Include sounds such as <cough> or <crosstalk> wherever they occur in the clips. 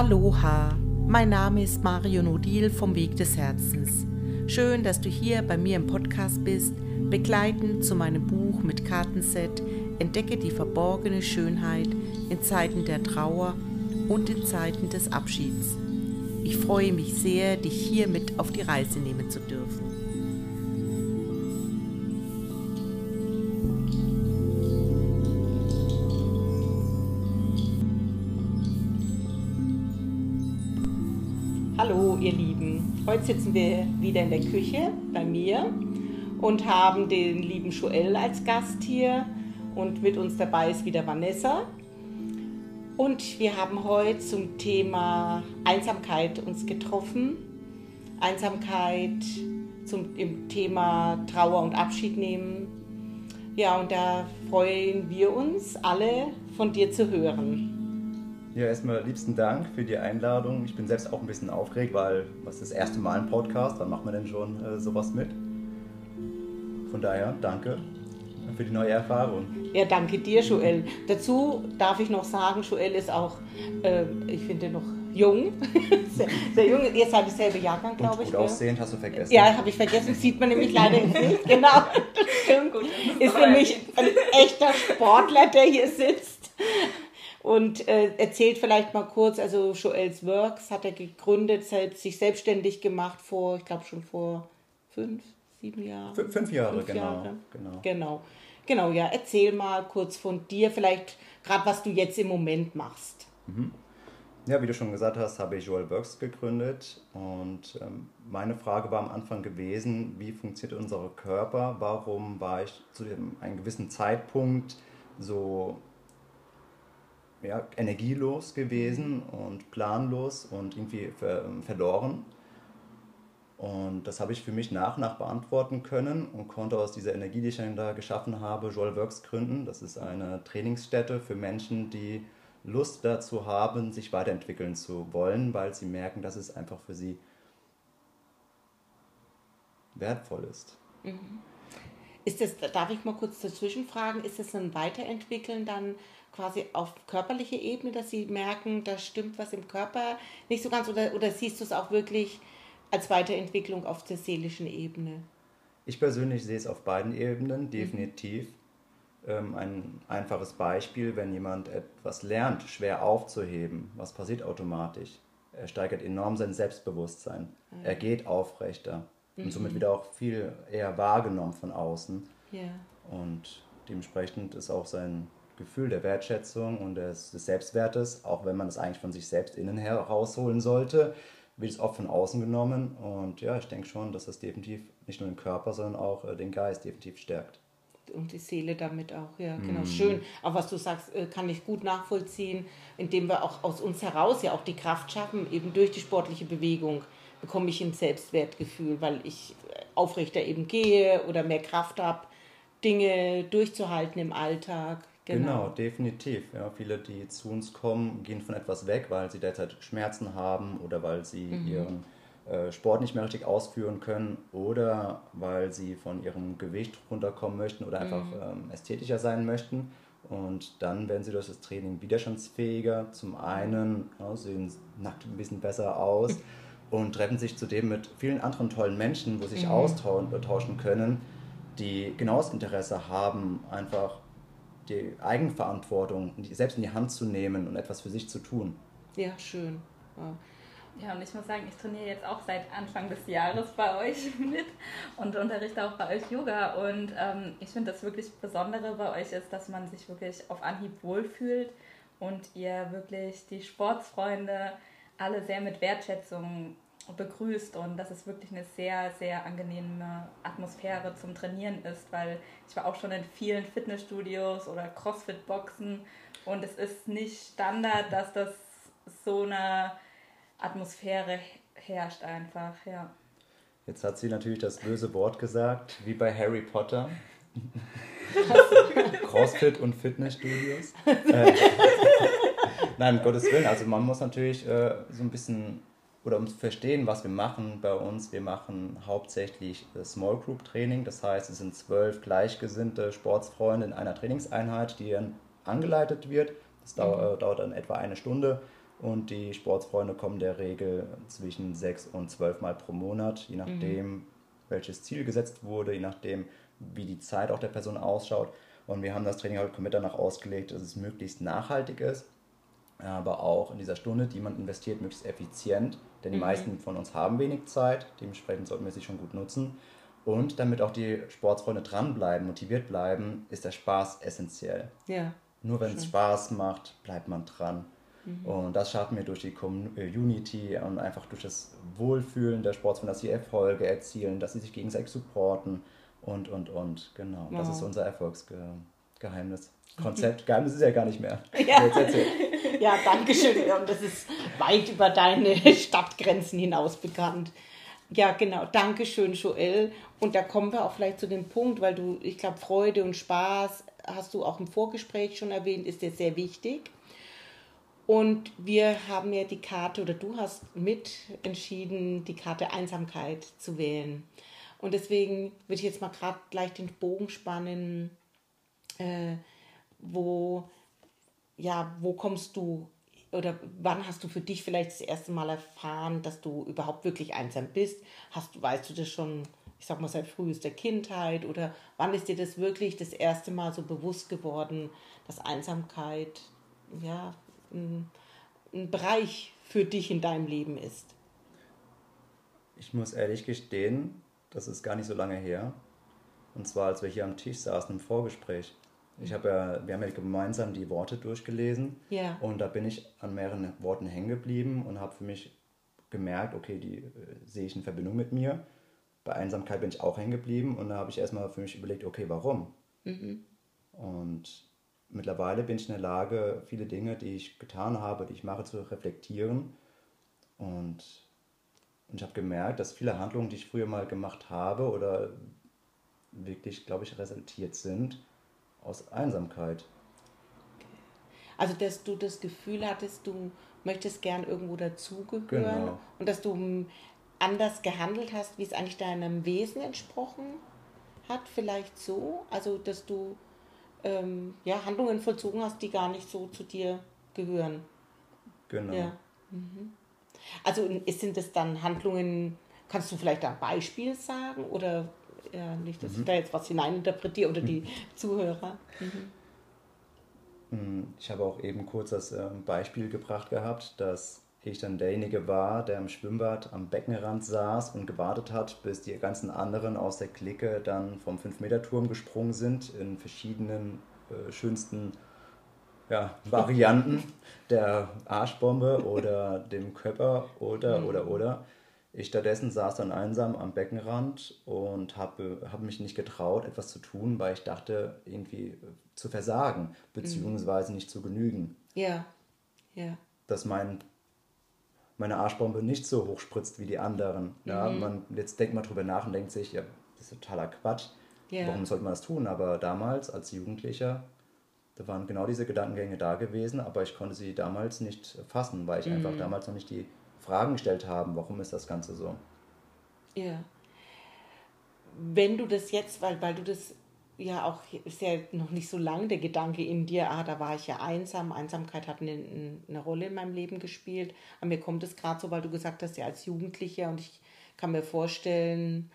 Aloha, mein Name ist Mario Nodil vom Weg des Herzens. Schön, dass du hier bei mir im Podcast bist, begleitend zu meinem Buch mit Kartenset Entdecke die verborgene Schönheit in Zeiten der Trauer und in Zeiten des Abschieds. Ich freue mich sehr, dich hier mit auf die Reise nehmen zu dürfen. Heute sitzen wir wieder in der Küche bei mir und haben den lieben Joel als Gast hier und mit uns dabei ist wieder Vanessa. Und wir haben heute zum Thema Einsamkeit uns getroffen. Einsamkeit zum im Thema Trauer und Abschied nehmen. Ja, und da freuen wir uns alle von dir zu hören. Ja, erstmal liebsten Dank für die Einladung. Ich bin selbst auch ein bisschen aufgeregt, weil was ist das erste Mal ein Podcast? Wann macht man denn schon äh, sowas mit? Von daher, danke für die neue Erfahrung. Ja, danke dir, Joel. Dazu darf ich noch sagen, Joel ist auch, äh, ich finde noch jung, <laughs> sehr, sehr, jung. Ihr seid dasselbe Jahrgang, glaube ich. Gut aussehend, hast du vergessen. Ja, habe ich vergessen. Sieht man nämlich leider nicht. Genau. <laughs> Gut. Ist nämlich ein echter Sportler, der hier sitzt. Und äh, erzählt vielleicht mal kurz, also Joels Works hat er gegründet, sich selbstständig gemacht vor, ich glaube schon vor fünf, sieben Jahren. F fünf Jahre, fünf genau, Jahre. genau. Genau. Genau, ja. Erzähl mal kurz von dir, vielleicht gerade was du jetzt im Moment machst. Mhm. Ja, wie du schon gesagt hast, habe ich Joel Works gegründet und ähm, meine Frage war am Anfang gewesen, wie funktioniert unser Körper? Warum war ich zu einem gewissen Zeitpunkt so ja, energielos gewesen und planlos und irgendwie ver verloren? Und das habe ich für mich nach und nach beantworten können und konnte aus dieser Energie, die ich dann da geschaffen habe, Joel Works gründen. Das ist eine Trainingsstätte für Menschen, die Lust dazu haben, sich weiterentwickeln zu wollen, weil sie merken, dass es einfach für sie wertvoll ist. Mhm. Ist das, darf ich mal kurz dazwischen fragen, ist das ein Weiterentwickeln dann quasi auf körperlicher Ebene, dass sie merken, da stimmt was im Körper nicht so ganz oder, oder siehst du es auch wirklich als Weiterentwicklung auf der seelischen Ebene? Ich persönlich sehe es auf beiden Ebenen, mhm. definitiv. Mhm. Ähm, ein einfaches Beispiel, wenn jemand etwas lernt, schwer aufzuheben, was passiert automatisch? Er steigert enorm sein Selbstbewusstsein. Mhm. Er geht aufrechter mhm. und somit wieder auch viel eher wahrgenommen von außen. Ja. Und dementsprechend ist auch sein Gefühl der Wertschätzung und des, des Selbstwertes, auch wenn man es eigentlich von sich selbst innen herausholen sollte, wird es oft von außen genommen. Und ja, ich denke schon, dass das definitiv nicht nur den Körper, sondern auch äh, den Geist definitiv stärkt. Und die Seele damit auch, ja, genau. Mm. Schön. Aber was du sagst, äh, kann ich gut nachvollziehen, indem wir auch aus uns heraus ja auch die Kraft schaffen, eben durch die sportliche Bewegung bekomme ich ein Selbstwertgefühl, weil ich äh, aufrechter eben gehe oder mehr Kraft habe, Dinge durchzuhalten im Alltag. Genau. genau, definitiv. Ja, viele, die zu uns kommen, gehen von etwas weg, weil sie derzeit Schmerzen haben oder weil sie mhm. ihren äh, Sport nicht mehr richtig ausführen können oder weil sie von ihrem Gewicht runterkommen möchten oder einfach mhm. ähm, ästhetischer sein möchten. Und dann werden sie durch das Training widerstandsfähiger. Zum einen ja, sehen nackt ein bisschen besser aus <laughs> und treffen sich zudem mit vielen anderen tollen Menschen, wo sie sich mhm. austauschen können, die genaues Interesse haben, einfach die Eigenverantwortung selbst in die Hand zu nehmen und etwas für sich zu tun. Ja, schön. Ja. Ja, und ich muss sagen, ich trainiere jetzt auch seit Anfang des Jahres bei euch <laughs> mit und unterrichte auch bei euch Yoga. Und ähm, ich finde das wirklich Besondere bei euch ist, dass man sich wirklich auf Anhieb wohlfühlt und ihr wirklich die Sportsfreunde alle sehr mit Wertschätzung begrüßt und dass es wirklich eine sehr, sehr angenehme Atmosphäre zum Trainieren ist, weil ich war auch schon in vielen Fitnessstudios oder Crossfit-Boxen und es ist nicht Standard, dass das so eine Atmosphäre herrscht einfach, ja. Jetzt hat sie natürlich das böse Wort gesagt, wie bei Harry Potter. <laughs> Crossfit und Fitnessstudios. <laughs> Äh, <laughs> nein, um Gottes Willen. Also man muss natürlich äh, so ein bisschen oder um zu verstehen, was wir machen bei uns, wir machen hauptsächlich äh, Small Group Training. Das heißt, es sind zwölf gleichgesinnte Sportsfreunde in einer Trainingseinheit, die dann angeleitet wird. Das dauert, mhm. dauert dann etwa eine Stunde Und die Sportsfreunde kommen der Regel zwischen sechs und zwölf Mal pro Monat, je nachdem, mhm. welches Ziel gesetzt wurde, je nachdem, wie die Zeit auch der Person ausschaut. Und wir haben das Training halt komplett danach ausgelegt, dass es möglichst nachhaltig ist, aber auch in dieser Stunde, die man investiert, möglichst effizient. Denn die mhm. meisten von uns haben wenig Zeit, dementsprechend sollten wir sie schon gut nutzen. Und damit auch die Sportsfreunde dranbleiben, motiviert bleiben, ist der Spaß essentiell. Ja. Nur wenn es Spaß macht, bleibt man dran. Mhm. Und das schaffen wir durch die Community und einfach durch das Wohlfühlen der Sportsfreunde, dass sie Erfolge erzielen, dass sie sich gegenseitig supporten und, und, und. Genau, wow. das ist unser Erfolgsgeheimnis. <laughs> Konzept. Geheimnis ist ja gar nicht mehr. Ja, <laughs> ja danke schön. Und das ist weit über deine <laughs> Stadtgrenzen hinaus bekannt. Ja, genau. Dankeschön, Joel. Und da kommen wir auch vielleicht zu dem Punkt, weil du, ich glaube, Freude und Spaß, hast du auch im Vorgespräch schon erwähnt, ist dir sehr wichtig. Und wir haben ja die Karte, oder du hast mit entschieden, die Karte Einsamkeit zu wählen. Und deswegen würde ich jetzt mal gerade gleich den Bogen spannen, äh, wo, ja, wo kommst du oder wann hast du für dich vielleicht das erste Mal erfahren, dass du überhaupt wirklich einsam bist? Hast weißt du das schon, ich sag mal, seit frühester Kindheit oder wann ist dir das wirklich das erste Mal so bewusst geworden, dass Einsamkeit ja ein, ein Bereich für dich in deinem Leben ist? Ich muss ehrlich gestehen, das ist gar nicht so lange her. Und zwar, als wir hier am Tisch saßen im Vorgespräch. Ich habe ja, wir haben ja gemeinsam die Worte durchgelesen. Ja. Und da bin ich an mehreren Worten hängen geblieben und habe für mich gemerkt, okay, die äh, sehe ich in Verbindung mit mir. Bei Einsamkeit bin ich auch hängen geblieben und da habe ich erstmal für mich überlegt, okay, warum? Mhm. Und mittlerweile bin ich in der Lage, viele Dinge, die ich getan habe, die ich mache, zu reflektieren. Und, und ich habe gemerkt, dass viele Handlungen, die ich früher mal gemacht habe oder wirklich, glaube ich, resultiert sind, aus Einsamkeit. Also, dass du das Gefühl hattest, du möchtest gern irgendwo dazugehören genau. und dass du anders gehandelt hast, wie es eigentlich deinem Wesen entsprochen hat, vielleicht so. Also, dass du ähm, ja, Handlungen vollzogen hast, die gar nicht so zu dir gehören. Genau. Ja. Mhm. Also, sind es dann Handlungen, kannst du vielleicht ein Beispiel sagen oder ja, nicht, dass mhm. ich da jetzt was hineininterpretiere oder die mhm. Zuhörer. Mhm. mhm. Ich habe auch eben kurz das ähm, Beispiel gebracht gehabt, dass ich dann derjenige war, der im Schwimmbad am Beckenrand saß und gewartet hat, bis die ganzen anderen aus der Clique dann vom 5-Meter-Turm gesprungen sind in verschiedenen äh, schönsten ja, <laughs> Varianten der Arschbombe oder dem Körper oder, oder, oder. Ich stattdessen saß dann einsam am Beckenrand und habe, habe mich nicht getraut, etwas zu tun, weil ich dachte, irgendwie zu versagen, beziehungsweise nicht zu genügen. Ja, ja. Dass mein, meine Arschbombe nicht so hoch spritzt wie die anderen. Ja, mhm. man, jetzt denkt man drüber nach und denkt sich, ja, das ist totaler Quatsch. Ja. Warum sollte man das tun? Aber damals, als Jugendlicher, da waren genau diese Gedankengänge da gewesen, aber ich konnte sie damals nicht fassen, weil ich mhm. einfach damals noch nicht die Fragen gestellt haben, warum ist das Ganze so? Ja. Wenn du das jetzt, weil, weil du das ja auch, ist ja noch nicht so lang der Gedanke in dir, ah, da war ich ja einsam, Einsamkeit hat eine, eine Rolle in meinem Leben gespielt. Aber mir kommt es gerade so, weil du gesagt hast, ja, als Jugendlicher und ich kann mir vorstellen,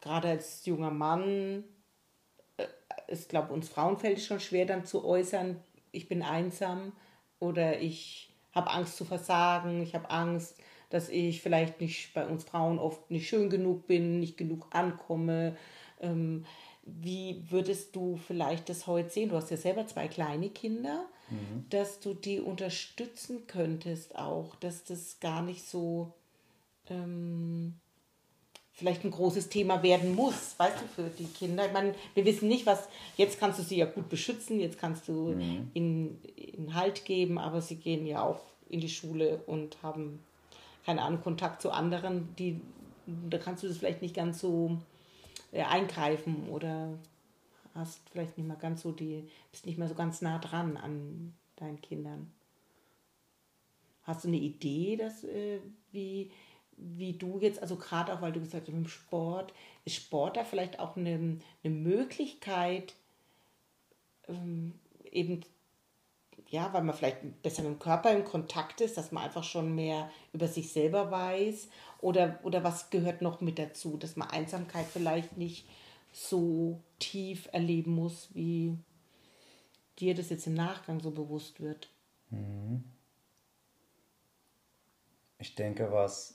gerade als junger Mann, äh, ich glaube, uns Frauen fällt es schon schwer dann zu äußern, ich bin einsam oder ich habe Angst zu versagen, ich habe Angst, dass ich vielleicht nicht bei uns Frauen oft nicht schön genug bin, nicht genug ankomme. Ähm, wie würdest du vielleicht das heute sehen? Du hast ja selber zwei kleine Kinder, mhm. dass du die unterstützen könntest auch, dass das gar nicht so ähm, vielleicht ein großes Thema werden muss, weißt du, für die Kinder. Ich meine, wir wissen nicht, was, jetzt kannst du sie ja gut beschützen, jetzt kannst du mhm. ihnen, ihnen Halt geben, aber sie gehen ja auch in die Schule und haben, keine Ahnung, Kontakt zu anderen, die, da kannst du das vielleicht nicht ganz so äh, eingreifen oder hast vielleicht nicht mal ganz so die, bist nicht mehr so ganz nah dran an deinen Kindern. Hast du eine Idee, dass, äh, wie, wie du jetzt, also gerade auch, weil du gesagt hast, im Sport, ist Sport da vielleicht auch eine, eine Möglichkeit, ähm, eben ja, weil man vielleicht besser mit dem Körper in Kontakt ist, dass man einfach schon mehr über sich selber weiß? Oder, oder was gehört noch mit dazu, dass man Einsamkeit vielleicht nicht so tief erleben muss, wie dir das jetzt im Nachgang so bewusst wird? Mhm. Ich denke, was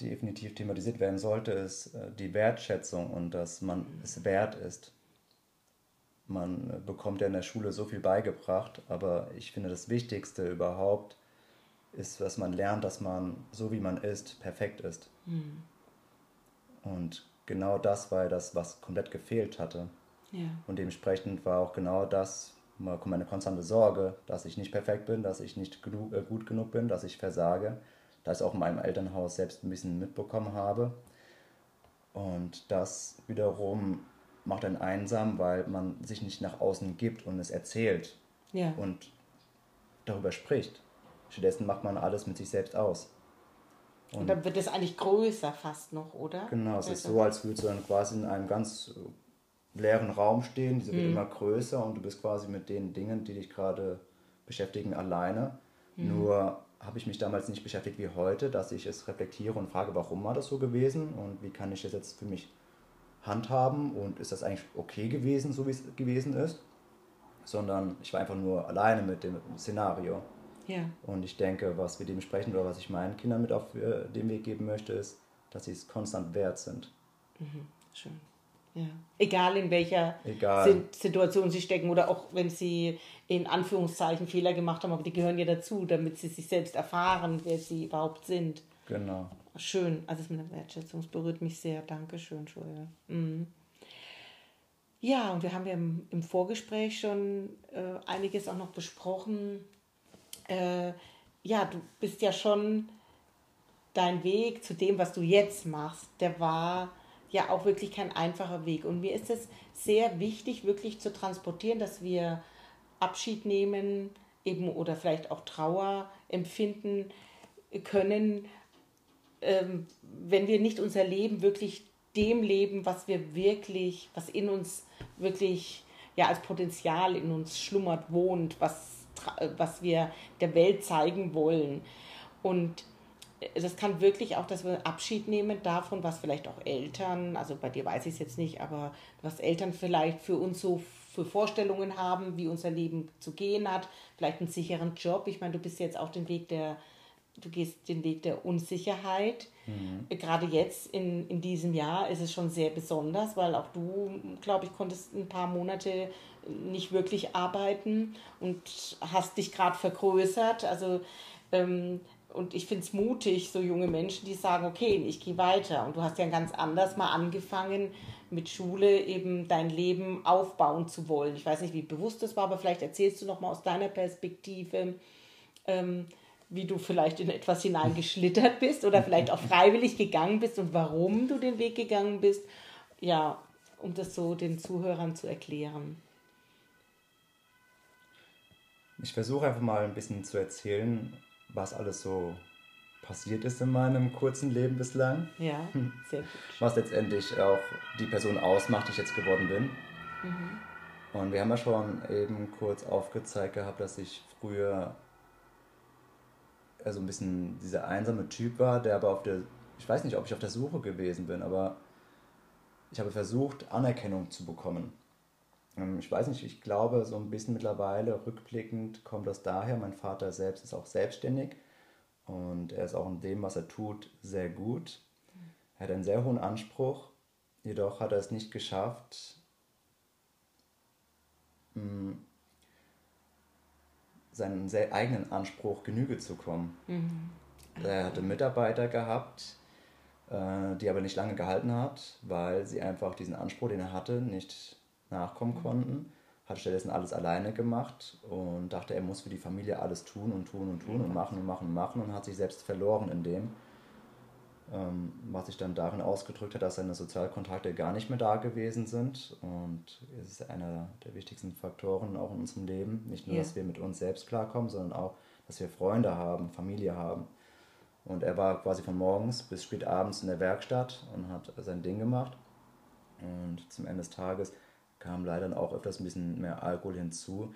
definitiv thematisiert werden sollte, ist äh, die Wertschätzung und dass man es wert ist. Man äh, bekommt ja in der Schule so viel beigebracht, aber ich finde das Wichtigste überhaupt ist, dass man lernt, dass man so wie man ist, perfekt ist. Mhm. Und genau das war das, was komplett gefehlt hatte. Ja. Und dementsprechend war auch genau das meine konstante Sorge, dass ich nicht perfekt bin, dass ich nicht äh, gut genug bin, dass ich versage da ich es auch in meinem Elternhaus selbst ein bisschen mitbekommen habe. Und das wiederum macht einen einsam, weil man sich nicht nach außen gibt und es erzählt ja. und darüber spricht. Stattdessen macht man alles mit sich selbst aus. Und, und dann wird es eigentlich größer fast noch, oder? Genau, es ist also so, als würdest du dann quasi in einem ganz leeren Raum stehen, dieser hm. wird immer größer und du bist quasi mit den Dingen, die dich gerade beschäftigen, alleine. Hm. Nur habe ich mich damals nicht beschäftigt wie heute, dass ich es reflektiere und frage, warum war das so gewesen und wie kann ich das jetzt für mich handhaben und ist das eigentlich okay gewesen, so wie es gewesen ist, sondern ich war einfach nur alleine mit dem Szenario. Ja. Und ich denke, was wir dementsprechend oder was ich meinen Kindern mit auf äh, den Weg geben möchte, ist, dass sie es konstant wert sind. Mhm. Schön. Ja. Egal in welcher Egal. Situation sie stecken oder auch wenn sie in Anführungszeichen Fehler gemacht haben, aber die gehören ja dazu, damit sie sich selbst erfahren, wer sie überhaupt sind. Genau. Schön, also das mit der Wertschätzung, das berührt mich sehr. Dankeschön, Joel. Mhm. Ja, und wir haben ja im, im Vorgespräch schon äh, einiges auch noch besprochen. Äh, ja, du bist ja schon dein Weg zu dem, was du jetzt machst, der war ja auch wirklich kein einfacher Weg. Und mir ist es sehr wichtig, wirklich zu transportieren, dass wir Abschied nehmen eben oder vielleicht auch Trauer empfinden können, ähm, wenn wir nicht unser Leben wirklich dem leben, was wir wirklich, was in uns wirklich ja als Potenzial in uns schlummert, wohnt, was, was wir der Welt zeigen wollen. Und das kann wirklich auch, dass wir Abschied nehmen davon, was vielleicht auch Eltern, also bei dir weiß ich es jetzt nicht, aber was Eltern vielleicht für uns so für Vorstellungen haben, wie unser Leben zu gehen hat, vielleicht einen sicheren Job. Ich meine, du bist jetzt auf dem Weg der, du gehst den Weg der Unsicherheit. Mhm. Gerade jetzt in, in diesem Jahr ist es schon sehr besonders, weil auch du, glaube ich, konntest ein paar Monate nicht wirklich arbeiten und hast dich gerade vergrößert. Also ähm, und ich finde es mutig, so junge Menschen, die sagen, okay, ich gehe weiter. Und du hast ja ganz anders mal angefangen, mit Schule eben dein Leben aufbauen zu wollen. Ich weiß nicht, wie bewusst das war, aber vielleicht erzählst du noch mal aus deiner Perspektive, ähm, wie du vielleicht in etwas hineingeschlittert bist oder vielleicht auch freiwillig gegangen bist und warum du den Weg gegangen bist. Ja, um das so den Zuhörern zu erklären. Ich versuche einfach mal ein bisschen zu erzählen, was alles so passiert ist in meinem kurzen Leben bislang. Ja, hm. sehr gut. Was letztendlich auch die Person ausmacht, die ich jetzt geworden bin. Mhm. Und wir haben ja schon eben kurz aufgezeigt gehabt, dass ich früher so also ein bisschen dieser einsame Typ war, der aber auf der, ich weiß nicht, ob ich auf der Suche gewesen bin, aber ich habe versucht, Anerkennung zu bekommen. Ähm, ich weiß nicht, ich glaube, so ein bisschen mittlerweile rückblickend kommt das daher. Mein Vater selbst ist auch selbstständig und er ist auch in dem, was er tut, sehr gut. Er hat einen sehr hohen Anspruch, jedoch hat er es nicht geschafft, mm, seinen sehr eigenen Anspruch Genüge zu kommen. Mhm. Er hatte Mitarbeiter gehabt, äh, die aber nicht lange gehalten hat, weil sie einfach diesen Anspruch, den er hatte, nicht nachkommen konnten. Hat stattdessen alles alleine gemacht und dachte, er muss für die Familie alles tun und tun und tun und machen und machen und machen und hat sich selbst verloren in dem. Ähm, was sich dann darin ausgedrückt hat, dass seine Sozialkontakte gar nicht mehr da gewesen sind. Und es ist einer der wichtigsten Faktoren auch in unserem Leben. Nicht nur, ja. dass wir mit uns selbst klarkommen, sondern auch, dass wir Freunde haben, Familie haben. Und er war quasi von morgens bis spät abends in der Werkstatt und hat sein Ding gemacht. Und zum Ende des Tages kam leider auch öfters ein bisschen mehr Alkohol hinzu.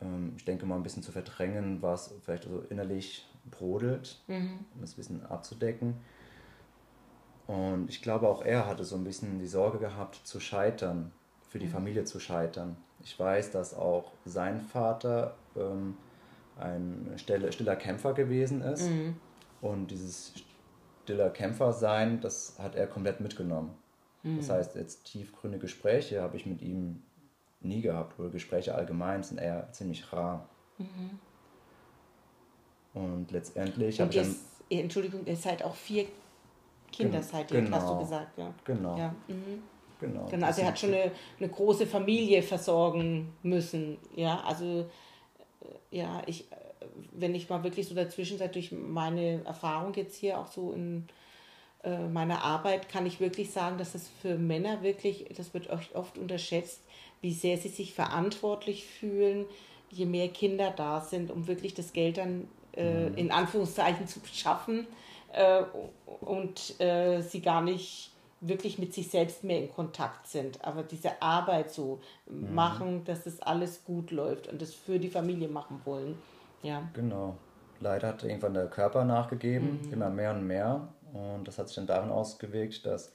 ähm, ich denke mal, ein bisschen zu verdrängen, was vielleicht so innerlich brodelt, mhm. um es ein bisschen abzudecken. Und ich glaube, auch er hatte so ein bisschen die Sorge gehabt, zu scheitern, für die mhm. Familie zu scheitern. Ich weiß, dass auch sein Vater ähm, ein stille, stiller Kämpfer gewesen ist. Mhm. Und dieses stiller Kämpfer sein, das hat er komplett mitgenommen. Mhm. Das heißt, jetzt tiefgründige Gespräche habe ich mit ihm nie gehabt oder Gespräche allgemein sind eher ziemlich rar. Mhm. Und letztendlich habe ich dann. Entschuldigung, ihr seid auch vier Kinder seid ihr, genau. hast du gesagt, ja. Genau. Ja. Mhm. Genau. genau. Also er hat schon eine, eine große Familie versorgen müssen. Ja, also äh, ja, ich, äh, wenn ich mal wirklich so dazwischen seid, durch meine Erfahrung jetzt hier auch so in meiner Arbeit, kann ich wirklich sagen, dass das für Männer wirklich, das wird oft unterschätzt, wie sehr sie sich verantwortlich fühlen, je mehr Kinder da sind, um wirklich das Geld dann äh, mhm. in Anführungszeichen zu schaffen äh, und äh, sie gar nicht wirklich mit sich selbst mehr in Kontakt sind. Aber diese Arbeit so mhm. machen, dass das alles gut läuft und das für die Familie machen wollen. Ja. Genau. Leider hat irgendwann der Körper nachgegeben, mhm. immer mehr und mehr. Und das hat sich dann darin ausgewirkt, dass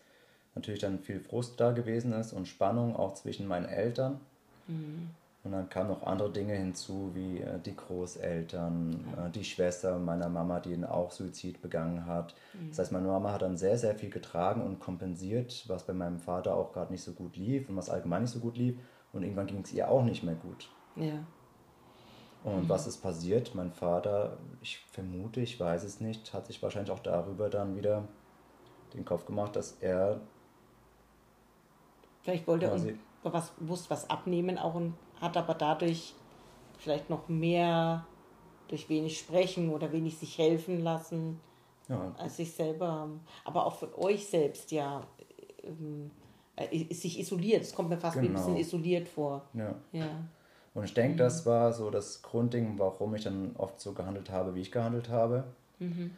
natürlich dann viel Frust da gewesen ist und Spannung auch zwischen meinen Eltern. Mhm. Und dann kamen noch andere Dinge hinzu, wie äh, die Großeltern, ja. äh, die Schwester meiner Mama, die auch Suizid begangen hat. Mhm. Das heißt, meine Mama hat dann sehr, sehr viel getragen und kompensiert, was bei meinem Vater auch gerade nicht so gut lief und was allgemein nicht so gut lief. Und irgendwann ging es ihr auch nicht mehr gut. Ja. Und mhm. was ist passiert? Mein Vater, ich vermute, ich weiß es nicht, hat sich wahrscheinlich auch darüber dann wieder den Kopf gemacht, dass er Vielleicht wollte er was, wusste was abnehmen auch und hat aber dadurch vielleicht noch mehr durch wenig sprechen oder wenig sich helfen lassen ja. als sich selber. Aber auch von euch selbst ja ähm, äh, sich isoliert. Es kommt mir fast genau. wie ein bisschen genau. isoliert vor. Ja. ja. Und ich denke, mhm. das war so das Grundding, warum ich dann oft so gehandelt habe, wie ich gehandelt habe. Mhm.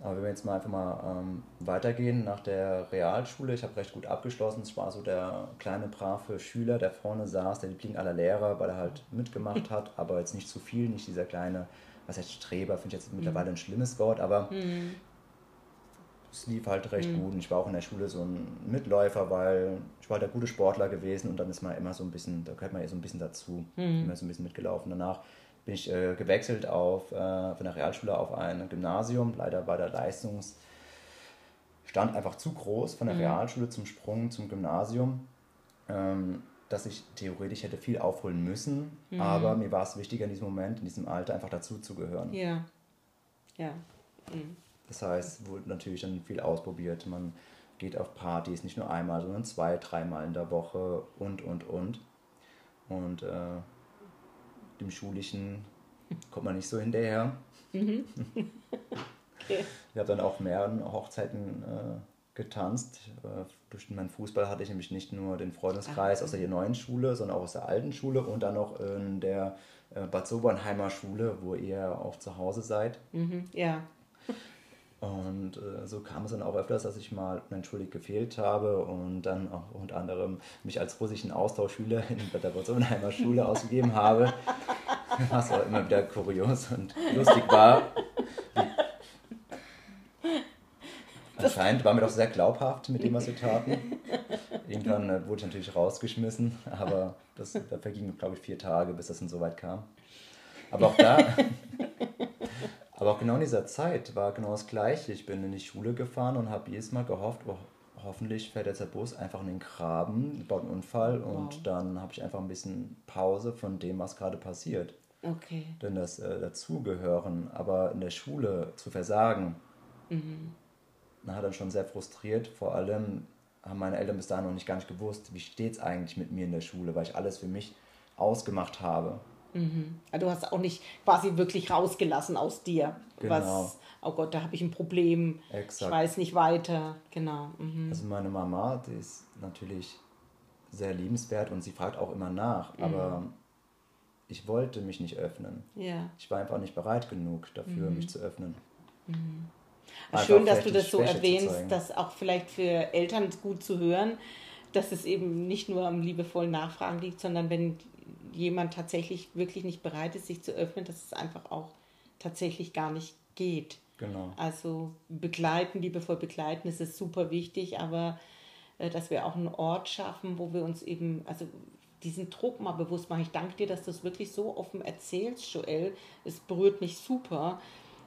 Aber wenn wir jetzt mal einfach mal ähm, weitergehen nach der Realschule, ich habe recht gut abgeschlossen. Es war so der kleine, brave Schüler, der vorne saß, der Liebling aller Lehrer, weil er halt mitgemacht hat, aber jetzt nicht zu viel, nicht dieser kleine, was heißt Streber, finde ich jetzt mittlerweile ein schlimmes Wort, aber mhm. Es lief halt recht mhm. gut. Und ich war auch in der Schule so ein Mitläufer, weil ich war halt der gute Sportler gewesen und dann ist man immer so ein bisschen, da gehört man ja so ein bisschen dazu, mhm. immer so ein bisschen mitgelaufen. Danach bin ich äh, gewechselt auf, äh, von der Realschule auf ein Gymnasium. Leider war der Leistungsstand einfach zu groß von der mhm. Realschule zum Sprung zum Gymnasium, ähm, dass ich theoretisch hätte viel aufholen müssen. Mhm. Aber mir war es wichtiger in diesem Moment, in diesem Alter einfach dazu zu gehören. Ja. Ja. Mhm. Das heißt, wurde natürlich dann viel ausprobiert. Man geht auf Partys nicht nur einmal, sondern zwei, dreimal in der Woche und, und, und. Und äh, dem Schulischen kommt man nicht so hinterher. Mhm. okay. <laughs> Ich habe dann auch mehreren Hochzeiten äh, getanzt. Äh, durch meinen Fußball hatte ich nämlich nicht nur den Freundeskreis Ach. aus der neuen Schule, sondern auch aus der alten Schule und dann noch in der äh, Bad Sobernheimer Schule, wo ihr auch zu Hause seid. Mhm, ja. Und äh, so kam es dann auch öfters, dass ich mal entschuldigt gefehlt habe und dann auch unter anderem mich als russischen Austauschschüler in der Bottenheimer Schule <laughs> ausgegeben habe. Was auch immer wieder kurios und lustig war. Anscheinend waren wir doch sehr glaubhaft mit dem, was wir taten. <laughs> Irgendwann äh, wurde ich natürlich rausgeschmissen, aber das, da vergingen, glaube ich, vier Tage, bis das dann so weit kam. Aber auch da <laughs> aber auch genau in dieser Zeit war genau das Gleiche. Ich bin in die Schule gefahren und habe jedes Mal gehofft, oh, hoffentlich fährt jetzt der Bus einfach in den Graben, baut einen Unfall und wow. dann habe ich einfach ein bisschen Pause von dem, was gerade passiert. Okay. Denn das äh, Dazugehören, aber in der Schule zu versagen, mhm. hat dann schon sehr frustriert. Vor allem haben meine Eltern bis dahin noch nicht gar nicht gewusst, wie steht es eigentlich mit mir in der Schule, weil ich alles für mich ausgemacht habe. Mhm. Du hast auch nicht quasi wirklich rausgelassen aus dir. Genau. Was, oh Gott, da habe ich ein Problem. Exakt. Ich weiß nicht weiter. Genau. Mhm. Also meine Mama, die ist natürlich sehr liebenswert und sie fragt auch immer nach, mhm. aber ich wollte mich nicht öffnen. Ja. Ich war einfach nicht bereit genug dafür, mhm. mich zu öffnen. Mhm. Schön, dass du das so Schwäche erwähnst, dass auch vielleicht für Eltern gut zu hören, dass es eben nicht nur am liebevollen Nachfragen liegt, sondern wenn jemand tatsächlich wirklich nicht bereit ist, sich zu öffnen, dass es einfach auch tatsächlich gar nicht geht. Genau. Also begleiten, liebevoll begleiten, das ist super wichtig, aber äh, dass wir auch einen Ort schaffen, wo wir uns eben, also diesen Druck mal bewusst machen. Ich danke dir, dass du es wirklich so offen erzählst, Joel. Es berührt mich super,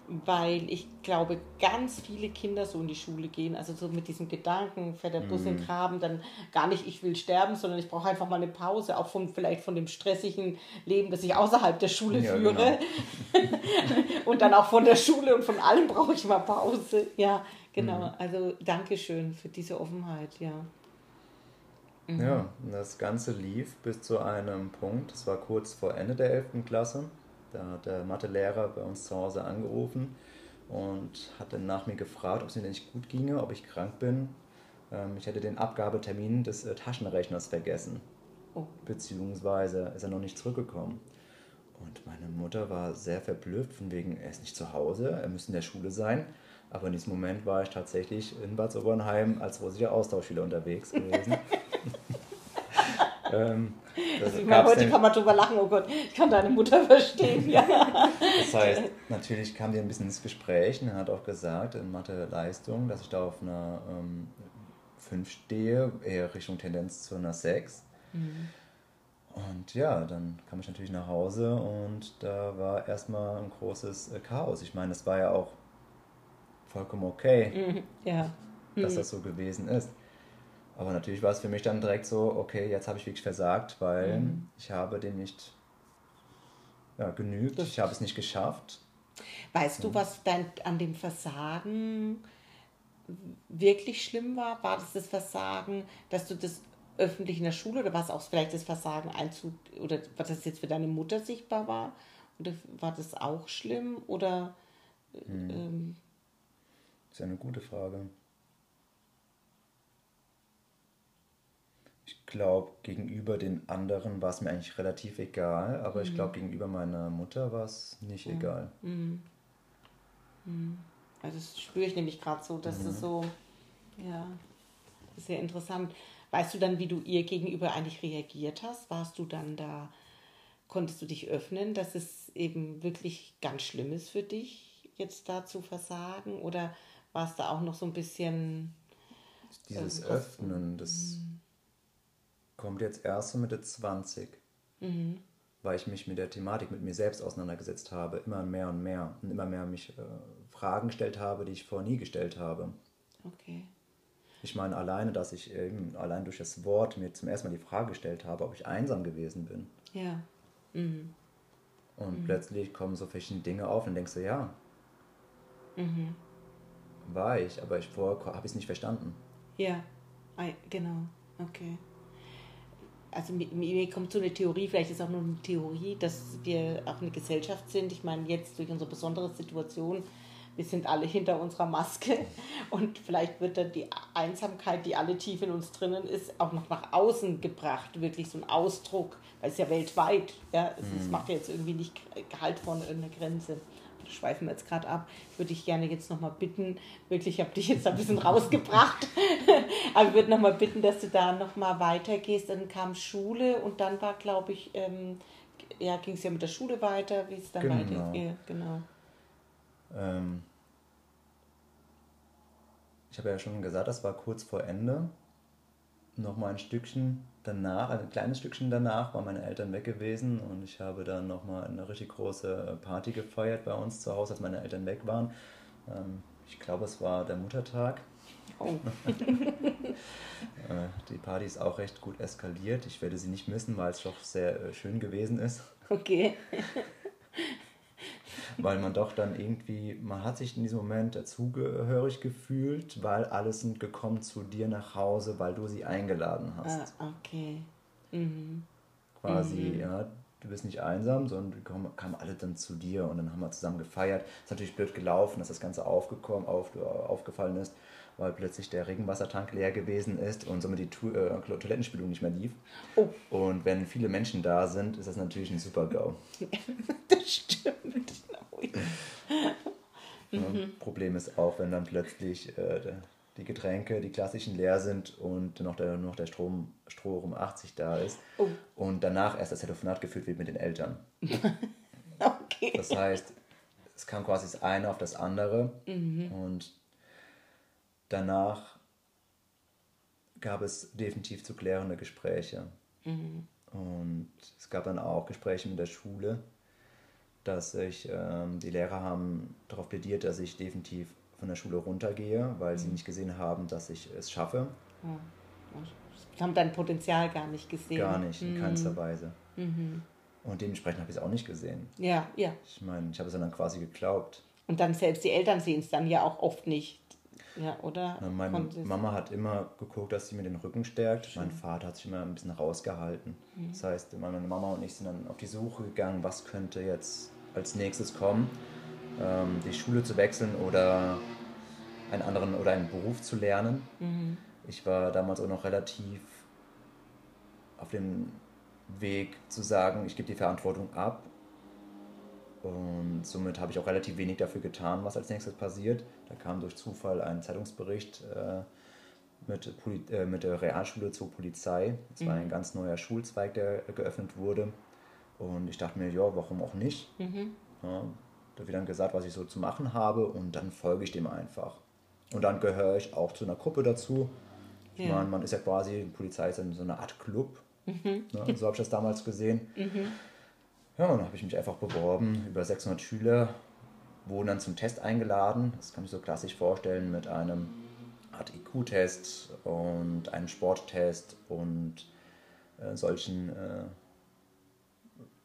weil ich glaube, ganz viele Kinder so in die Schule gehen, also so mit diesem Gedanken, fährt der Bus in den mhm. Graben, dann gar nicht, ich will sterben, sondern ich brauche einfach mal eine Pause, auch von vielleicht von dem stressigen Leben, das ich außerhalb der Schule ja, führe. Genau. <laughs> und dann auch von der Schule und von allem brauche ich mal Pause. Ja, genau. Mhm. Also Dankeschön für diese Offenheit, ja. Mhm. Ja, das Ganze lief bis zu einem Punkt, es war kurz vor Ende der 11. Klasse da hat der Mathelehrer bei uns zu Hause angerufen und hat dann nach mir gefragt, ob es mir denn nicht gut ginge, ob ich krank bin. Ähm, ich hätte den Abgabetermin des äh, Taschenrechners vergessen. Oh. Beziehungsweise ist er noch nicht zurückgekommen. Und meine Mutter war sehr verblüfft, von wegen, er ist nicht zu Hause, er müsste in der Schule sein. Aber in diesem Moment war ich tatsächlich in Bad Sobernheim als russischer Austauschschüler unterwegs gewesen. <laughs> ähm, also ich meine, heute kann man drüber lachen, oh Gott, ich kann deine Mutter <laughs> verstehen, ja. Das heißt, natürlich kam die ein bisschen ins Gespräch und hat auch gesagt, in Mathe-Leistung, dass ich da auf einer ähm, 5 stehe, eher Richtung Tendenz zu einer 6. Mhm. Und ja, dann kam ich natürlich nach Hause und da war erstmal ein großes äh, Chaos. Ich meine, es war ja auch vollkommen okay, mhm. ja. dass mhm. das so gewesen ist. Aber natürlich war es für mich dann direkt so, okay, jetzt habe ich wirklich versagt, weil mhm. ich habe dem nicht ja, genügt, ich habe es nicht geschafft. Weißt du, was dein, an dem Versagen wirklich schlimm war? War das das Versagen, dass du das öffentlich in der Schule oder war es auch vielleicht das Versagen Einzug oder was das jetzt für deine Mutter sichtbar war? Oder war das auch schlimm oder? Hm. Ähm, das ist eine gute Frage. Glaube, gegenüber den anderen war es mir eigentlich relativ egal, aber mhm. ich glaube, gegenüber meiner Mutter war es nicht mhm. egal. Mhm. Also das spüre ich nämlich gerade so, dass es mhm. so, ja, sehr interessant. Weißt du dann, wie du ihr gegenüber eigentlich reagiert hast? Warst du dann da, konntest du dich öffnen, dass es eben wirklich ganz schlimm ist für dich, jetzt da zu versagen? Oder war es da auch noch so ein bisschen... Dieses äh, Öffnen, das mhm kommt jetzt erst so Mitte 20, mhm. weil ich mich mit der Thematik mit mir selbst auseinandergesetzt habe, immer mehr und mehr und immer mehr mich äh, Fragen gestellt habe, die ich vorher nie gestellt habe. Okay. Ich meine, alleine, dass ich eben allein durch das Wort mir zum ersten Mal die Frage gestellt habe, ob ich einsam gewesen bin. Ja. Mhm. Und mhm. plötzlich kommen so verschiedene Dinge auf und denkst du, ja, mhm. war ich, aber ich vorher habe ich es nicht verstanden. Ja, genau, okay also mir, kommt so eine Theorie, vielleicht ist auch nur eine Theorie, dass wir auch eine Gesellschaft sind. Ich meine, jetzt durch unsere besondere Situation, wir sind alle hinter unserer Maske und vielleicht wird dann die Einsamkeit, die alle tief in uns drinnen ist, auch noch nach außen gebracht, wirklich so ein Ausdruck, weil es ja weltweit, ja, es, mhm. macht ja jetzt irgendwie nicht Gehalt von irgendeiner Grenze schweifen wir jetzt gerade ab. Ich würde dich gerne jetzt nochmal bitten, wirklich, ich habe dich jetzt ein bisschen rausgebracht, <laughs> aber ich würde nochmal bitten, dass du da nochmal weitergehst. Dann kam Schule und dann war, glaube ich, ähm, ja, ging es ja mit der Schule weiter, wie es dann genau. weitergeht. Genau. Ähm, ich habe ja schon gesagt, das war kurz vor Ende. Nochmal ein Stückchen danach, ein kleines Stückchen danach, waren meine Eltern weg gewesen und ich habe dann nochmal eine richtig große Party gefeiert bei uns zu Hause, als meine Eltern weg waren. Ähm, ich glaube, es war der Muttertag. Oh. <laughs> Äh, die Party ist auch recht gut eskaliert. Ich werde sie nicht missen, weil es doch sehr äh, schön gewesen ist. Okay. <laughs> weil man doch dann irgendwie, man hat sich in diesem Moment dazugehörig gefühlt, weil alles sind gekommen zu dir nach Hause, weil du sie eingeladen hast. Ah, okay. Mhm. Quasi, mhm. ja, du bist nicht einsam, sondern kamen, kamen alle dann zu dir und dann haben wir zusammen gefeiert. Ist natürlich blöd gelaufen, dass das Ganze aufgekommen, auf, aufgefallen ist, weil plötzlich der Regenwassertank leer gewesen ist und somit die tu äh, Toilettenspülung nicht mehr lief. Oh. Und wenn viele Menschen da sind, ist das natürlich ein super GO. <laughs> das stimmt. Problem ist auch, wenn dann plötzlich äh, die Getränke, die klassischen leer sind und noch der, noch der Strom, Stroh um 80 da ist. Oh. Und danach erst das Telefonat geführt wird mit den Eltern. <laughs> okay. Das heißt, es kam quasi das eine auf das andere mhm. und danach gab es definitiv zu klärende Gespräche. Mhm. Und es gab dann auch Gespräche mit der Schule, dass ich, ähm, die Lehrer haben darauf plädiert, dass ich definitiv von der Schule runtergehe, weil mhm. sie nicht gesehen haben, dass ich es schaffe. Ja. Sie haben dein Potenzial gar nicht gesehen. Gar nicht, in mhm. keinster Weise. Mhm. Und dementsprechend habe ich es auch nicht gesehen. Ja, ja. Ich meine, ich habe es dann quasi geglaubt. Und dann selbst die Eltern sehen es dann ja auch oft nicht. Ja, oder? Na, meine Mama hat immer geguckt, dass sie mir den Rücken stärkt. Schön. Mein Vater hat sich immer ein bisschen rausgehalten. Mhm. Das heißt, meine Mama und ich sind dann auf die Suche gegangen, was könnte jetzt als nächstes kommen. Ähm, die Schule zu wechseln oder einen anderen oder einen Beruf zu lernen. Mhm. Ich war damals auch noch relativ auf dem Weg zu sagen, ich gebe die Verantwortung ab. Und somit habe ich auch relativ wenig dafür getan, was als nächstes passiert. Da kam durch Zufall ein Zeitungsbericht äh, mit, Poli äh, mit der Realschule zur Polizei. Das mhm. war ein ganz neuer Schulzweig, der geöffnet wurde. Und ich dachte mir, ja, warum auch nicht? Mhm. Ja, da wird dann gesagt, was ich so zu machen habe und dann folge ich dem einfach. Und dann gehöre ich auch zu einer Gruppe dazu. Ich ja. meine, man ist ja quasi, die Polizei ist so eine Art Club. Mhm. Ne? So habe ich das damals gesehen. Mhm. Ja, und dann habe ich mich einfach beworben. Über 600 Schüler wurden dann zum Test eingeladen. Das kann ich so klassisch vorstellen mit einem Art IQ-Test und einem Sporttest und äh, solchen äh,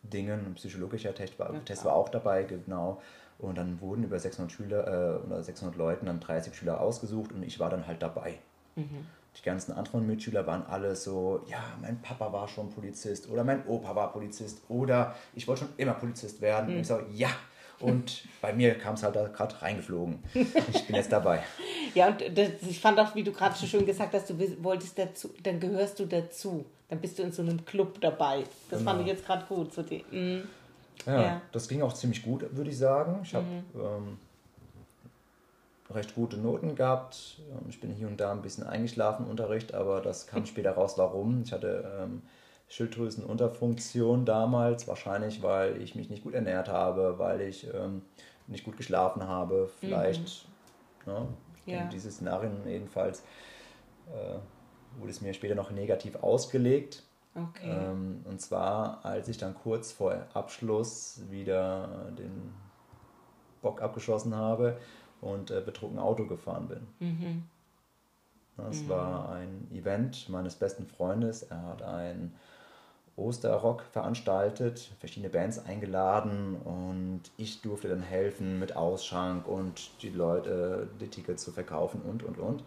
Dingen. Ein psychologischer Test war, ja, Test war auch dabei, genau. Und dann wurden über 600 Schüler äh, oder 600 Leuten dann 30 Schüler ausgesucht und ich war dann halt dabei. Mhm. Die ganzen anderen Mitschüler waren alle so, ja, mein Papa war schon Polizist oder mein Opa war Polizist oder ich wollte schon immer Polizist werden. Mhm. Und ich so, ja. Und bei mir kam es halt da gerade reingeflogen. Ich bin jetzt dabei. <laughs> ja, und das, ich fand auch, wie du gerade so schön gesagt hast, du wolltest dazu, dann gehörst du dazu. Dann bist du in so einem Club dabei. Das genau. fand ich jetzt gerade gut. So die, mm. ja, ja, das ging auch ziemlich gut, würde ich sagen. Ich habe mhm. ähm, recht gute Noten gehabt. Ähm, ich bin hier und da ein bisschen eingeschlafen im Unterricht, aber das kam <laughs> später raus, warum. Ich hatte ähm, Schilddrüsenunterfunktion damals, wahrscheinlich weil ich mich nicht gut ernährt habe, weil ich ähm, nicht gut geschlafen habe, vielleicht. Mhm. Ne, ja. In diese Szenarien jedenfalls äh, wurde es mir später noch negativ ausgelegt. Okay. Ähm, und zwar, als ich dann kurz vor Abschluss wieder den Bock abgeschossen habe, und äh, betrunken Auto gefahren bin. Mhm. Das mhm. war ein Event meines besten Freundes. Er hat einen Osterrock veranstaltet, verschiedene Bands eingeladen und ich durfte dann helfen mit Ausschank und die Leute die Tickets zu verkaufen und und und.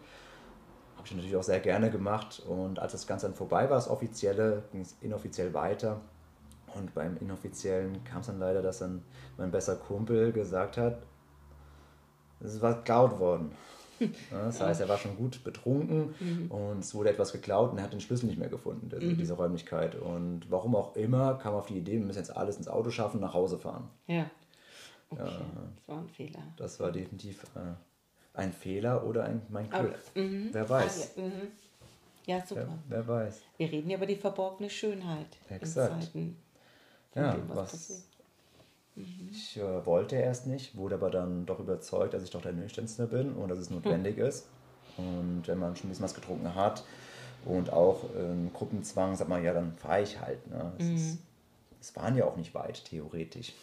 Habe ich natürlich auch sehr gerne gemacht und als das Ganze dann vorbei war, das Offizielle, ging es inoffiziell weiter. Und beim Inoffiziellen kam es dann leider, dass dann mein bester Kumpel gesagt hat, es war geklaut worden. Das heißt, er war schon gut betrunken mhm. und es wurde etwas geklaut und er hat den Schlüssel nicht mehr gefunden, diese, mhm. diese Räumlichkeit. Und warum auch immer kam auf die Idee, wir müssen jetzt alles ins Auto schaffen, nach Hause fahren. Ja. Okay. Ja, das war ein Fehler. Das war definitiv äh, ein Fehler oder ein, mein Glück. Aber, mhm. Wer weiß. Ah, ja. Ja, super. Wer, wer, weiß. Wir reden ja über die verborgene Schönheit. Exakt. In Zeiten, ja, was, was Mhm. Ich äh, wollte erst nicht, wurde aber dann doch überzeugt, dass ich doch der Nüchternste bin und dass es notwendig mhm. ist. Und wenn man schon ein bisschen was getrunken hat und auch ähm, Gruppenzwang, sagt man ja, dann fahre ich halt. Ne? Es, mhm. ist, es waren ja auch nicht weit, theoretisch.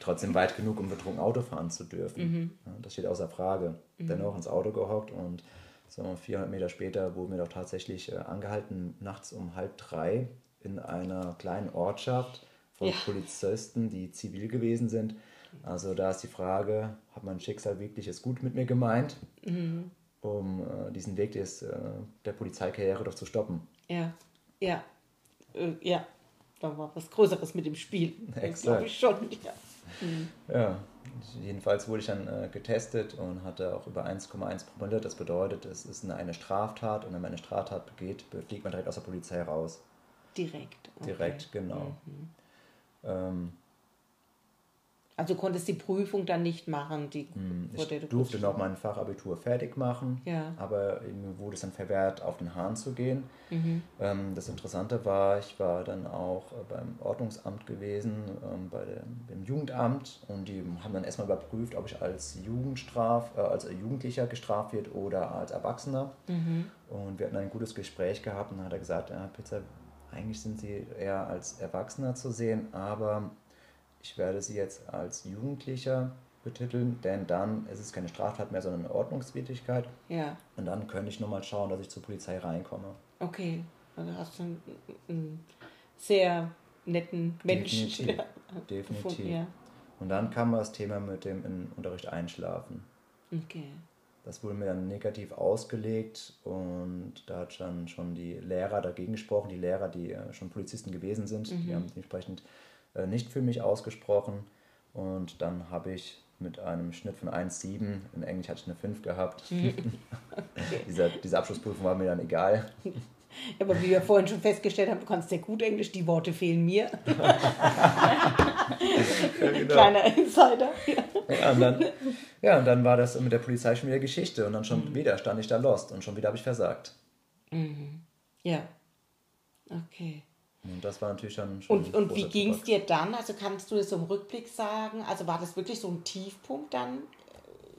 Trotzdem weit genug, um betrunken Auto fahren zu dürfen. Mhm. Ja, das steht außer Frage. Mhm. Dennoch ins Auto gehockt und so 400 Meter später wurden wir doch tatsächlich äh, angehalten, nachts um halb drei in einer kleinen Ortschaft von ja. Polizisten, die zivil gewesen sind. Also da ist die Frage, hat mein Schicksal wirklich es gut mit mir gemeint, mhm. um äh, diesen Weg des, äh, der Polizeikarriere doch zu stoppen. Ja, ja, äh, ja, da war was Größeres mit dem Spiel. <laughs> Glaube ich schon, ja. Mhm. Ja, jedenfalls wurde ich dann äh, getestet und hatte auch über 1,1 Promille. Das bedeutet, es ist eine Straftat und wenn man eine Straftat begeht, fliegt man direkt aus der Polizei raus. Direkt. Okay. Direkt, genau. Mhm. Ähm, Also konntest die Prüfung dann nicht machen, die Hm, Ich du durfte noch mein Fachabitur fertig machen, Ja. aber mir wurde es dann verwehrt, auf den Hahn zu gehen. Mhm. Ähm, das Interessante war, ich war dann auch äh, beim Ordnungsamt gewesen, ähm, bei dem, dem Jugendamt und die haben dann erstmal überprüft, ob ich als Jugendstraf, äh, als Jugendlicher gestraft wird oder als Erwachsener. Mhm. Und wir hatten ein gutes Gespräch gehabt und dann hat er gesagt, ja, Pizza, eigentlich sind Sie eher als Erwachsener zu sehen, aber ich werde Sie jetzt als Jugendlicher betiteln, denn dann ist es keine Straftat mehr, sondern eine Ordnungswidrigkeit. Ja, Und dann könnte ich nochmal schauen, dass ich zur Polizei reinkomme. okay. Also hast du einen, einen sehr netten Menschen Definitiv. ja, Definitiv. Ja. Und dann kam das Thema mit dem im Unterricht einschlafen. Okay. Das wurde mir dann negativ ausgelegt und da hat dann schon die Lehrer dagegen gesprochen, die Lehrer, die äh, schon Polizisten gewesen sind, die haben dementsprechend äh, nicht für mich ausgesprochen. Und dann habe ich mit einem Schnitt von 1,7, in Englisch hatte ich eine 5 gehabt. <laughs> <laughs> Dieser, diese Abschlussprüfung war mir dann egal. Aber wie wir vorhin schon festgestellt haben, du kannst sehr gut Englisch, die Worte fehlen mir. <laughs> Genau. Kleiner Insider. Ja. Ja, und dann, ja, und dann war das mit der Polizei schon wieder Geschichte und dann schon wieder stand ich da lost und schon wieder habe ich versagt. ja. Okay. Und das war natürlich dann schon Und, und wie ging es dir dann? Also kannst du das so im Rückblick sagen? Also war das wirklich so ein Tiefpunkt dann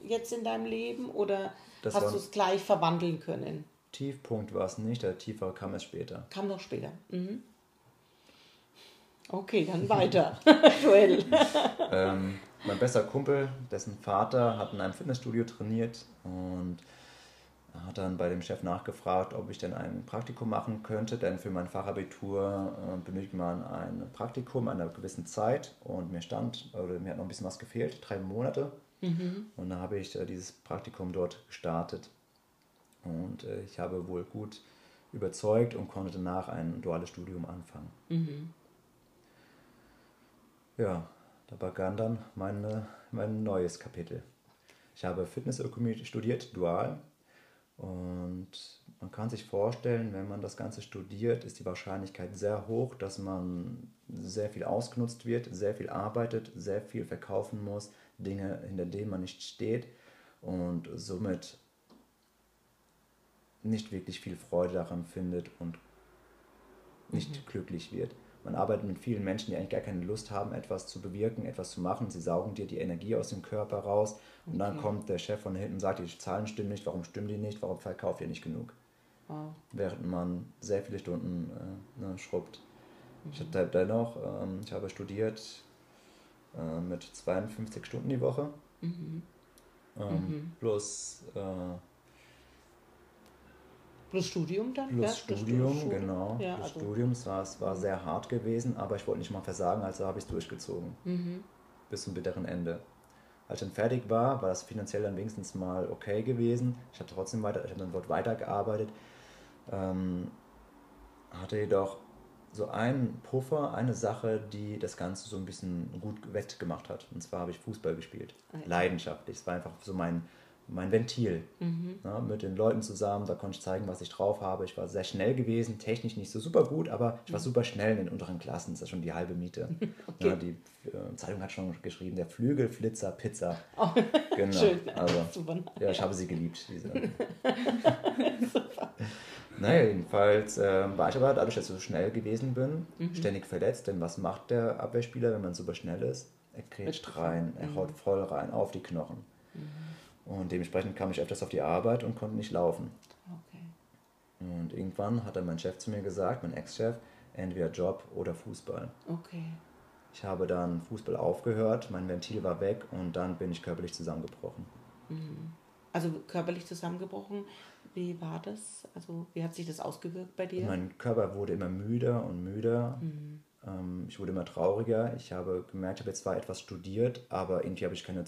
äh, jetzt in deinem Leben oder Das hast du es gleich verwandeln können? Tiefpunkt war es nicht, der tiefere kam erst später. Kam noch später. Mhm. Okay, dann weiter. <laughs> Joel. Ähm, mein bester Kumpel, dessen Vater hat in einem Fitnessstudio trainiert und hat dann bei dem Chef nachgefragt, ob ich denn ein Praktikum machen könnte, denn für mein Fachabitur äh, benötigt man ein Praktikum einer gewissen Zeit und mir stand, oder mir hat noch ein bisschen was gefehlt, drei Monate. Und dann habe ich äh, dieses Praktikum dort gestartet. Und äh, ich habe wohl gut überzeugt und konnte danach ein duales Studium anfangen. Ja, da begann dann meine, mein neues Kapitel. Ich habe Fitnessökonomie studiert, dual. Und man kann sich vorstellen, wenn man das Ganze studiert, ist die Wahrscheinlichkeit sehr hoch, dass man sehr viel ausgenutzt wird, sehr viel arbeitet, sehr viel verkaufen muss, Dinge, hinter denen man nicht steht und somit nicht wirklich viel Freude daran findet und nicht glücklich wird. Man arbeitet mit vielen Menschen, die eigentlich gar keine Lust haben, etwas zu bewirken, etwas zu machen. Sie saugen dir die Energie aus dem Körper raus und dann kommt der Chef von hinten und sagt, die Zahlen stimmen nicht, warum stimmen die nicht, warum verkauft ihr nicht genug? Wow. Während man sehr viele Stunden äh, ne, schrubbt. Ich hatte dennoch, ähm, ich habe studiert äh, mit 52 Stunden die Woche. Ähm, Plus äh, Plus Studium dann? Plus ja? Plus Studium, Studium. genau. Ja, Plus also, Studium, es war, es war sehr hart gewesen, aber ich wollte nicht mal versagen, also habe ich es durchgezogen. Mhm. Bis zum bitteren Ende. Als ich dann fertig war, war das finanziell dann wenigstens mal okay gewesen. Ich habe trotzdem weiter, ich habe dann dort weitergearbeitet. Ähm, hatte jedoch so einen Puffer, eine Sache, die das Ganze so ein bisschen gut wettgemacht hat. Und zwar habe ich Fußball gespielt. Ja. Leidenschaftlich. Es war einfach so mein, mein Ventil. Mhm. Ja, mit den Leuten zusammen, da konnte ich zeigen, was ich drauf habe. Ich war sehr schnell gewesen, technisch nicht so super gut, aber ich war super schnell in den unteren Klassen. Das ist schon die halbe Miete. <laughs> Okay. Ja, die äh, Zeitung hat schon geschrieben, der Flügelflitzer Pizza. Oh, <laughs> Genau. schön. Also, <laughs> ja, ich habe sie geliebt. Diese. Naja, jedenfalls äh, war ich aber dadurch, dass ich so schnell gewesen bin, Mhm. ständig verletzt. Denn was macht der Abwehrspieler, wenn man super schnell ist? Er grätscht Wird rein, er Mhm. haut voll rein auf die Knochen. Und dementsprechend kam ich öfters auf die Arbeit und konnte nicht laufen. Okay. Und irgendwann hat dann mein Chef zu mir gesagt, mein Ex-Chef, entweder Job oder Fußball. Okay. Ich habe dann Fußball aufgehört, mein Ventil war weg und dann bin ich körperlich zusammengebrochen. Also körperlich zusammengebrochen. Wie war das? Also wie hat sich das ausgewirkt bei dir? Mein Körper wurde immer müder und müder. Ähm, ich wurde immer trauriger. Ich habe gemerkt, ich habe jetzt zwar etwas studiert, aber irgendwie habe ich keine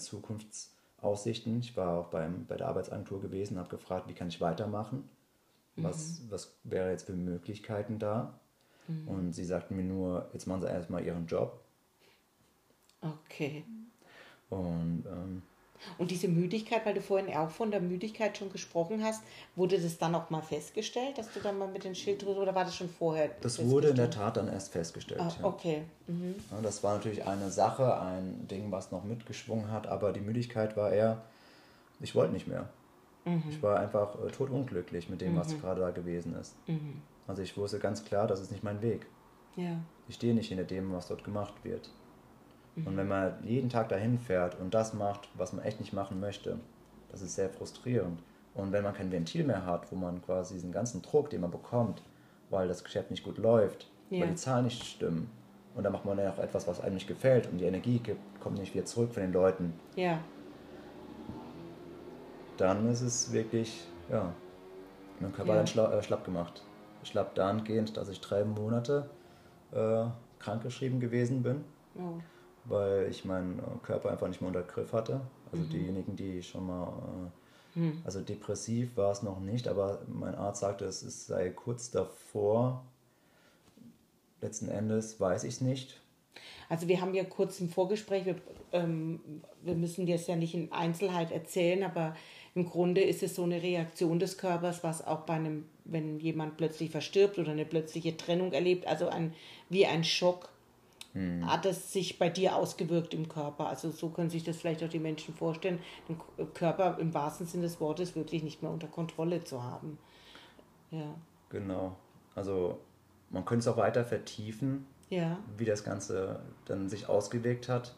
Zukunftsaussichten. Ich war auch beim, bei der Arbeitsagentur gewesen, habe gefragt, wie kann ich weitermachen? Was, was wäre jetzt für Möglichkeiten da? Und sie sagten mir nur, jetzt machen Sie erstmal Ihren Job. Okay. Und ähm, Und diese Müdigkeit, weil du vorhin auch von der Müdigkeit schon gesprochen hast, wurde das dann auch mal festgestellt, dass du dann mal mit den Schilddrüsen oder war das schon vorher? Das wurde in der Tat dann erst festgestellt. Ah, okay. Mhm. Ja, das war natürlich eine Sache, ein Ding, was noch mitgeschwungen hat, aber die Müdigkeit war eher, ich wollte nicht mehr. Mhm. Ich war einfach äh, totunglücklich mit dem, was Mhm. gerade da gewesen ist. Mhm. Also ich wusste ganz klar, das ist nicht mein Weg. Ja. Ich stehe nicht hinter dem, was dort gemacht wird. Und wenn man jeden Tag dahin fährt und das macht, was man echt nicht machen möchte, das ist sehr frustrierend. Und wenn man kein Ventil mehr hat, wo man quasi diesen ganzen Druck, den man bekommt, weil das Geschäft nicht gut läuft, Ja. weil die Zahlen nicht stimmen, und dann macht man ja auch etwas, was einem nicht gefällt und die Energie gibt, kommt nicht wieder zurück von den Leuten, Ja. dann ist es wirklich, ja, mein Körper Ja. dann schla äh, schlapp gemacht. Schlapp dahingehend, dass ich drei Monate äh, krankgeschrieben gewesen bin, Oh. Weil ich meinen äh, Körper einfach nicht mehr unter Griff hatte. Also Mhm. diejenigen, die schon mal, äh, Hm. also depressiv war es noch nicht, aber mein Arzt sagte, es sei kurz davor. Letzten Endes weiß ich es nicht. Also wir haben ja kurz im Vorgespräch, wir, ähm, wir müssen dir es ja nicht in Einzelheit erzählen, aber im Grunde ist es so eine Reaktion des Körpers, was auch bei einem, wenn jemand plötzlich verstirbt oder eine plötzliche Trennung erlebt, also ein, wie ein Schock, hat es sich bei dir ausgewirkt im Körper. Also so können sich das vielleicht auch die Menschen vorstellen, den K- Körper im wahrsten Sinne des Wortes wirklich nicht mehr unter Kontrolle zu haben. Ja, Genau. Also man könnte es auch weiter vertiefen, ja, wie das Ganze dann sich ausgewirkt hat.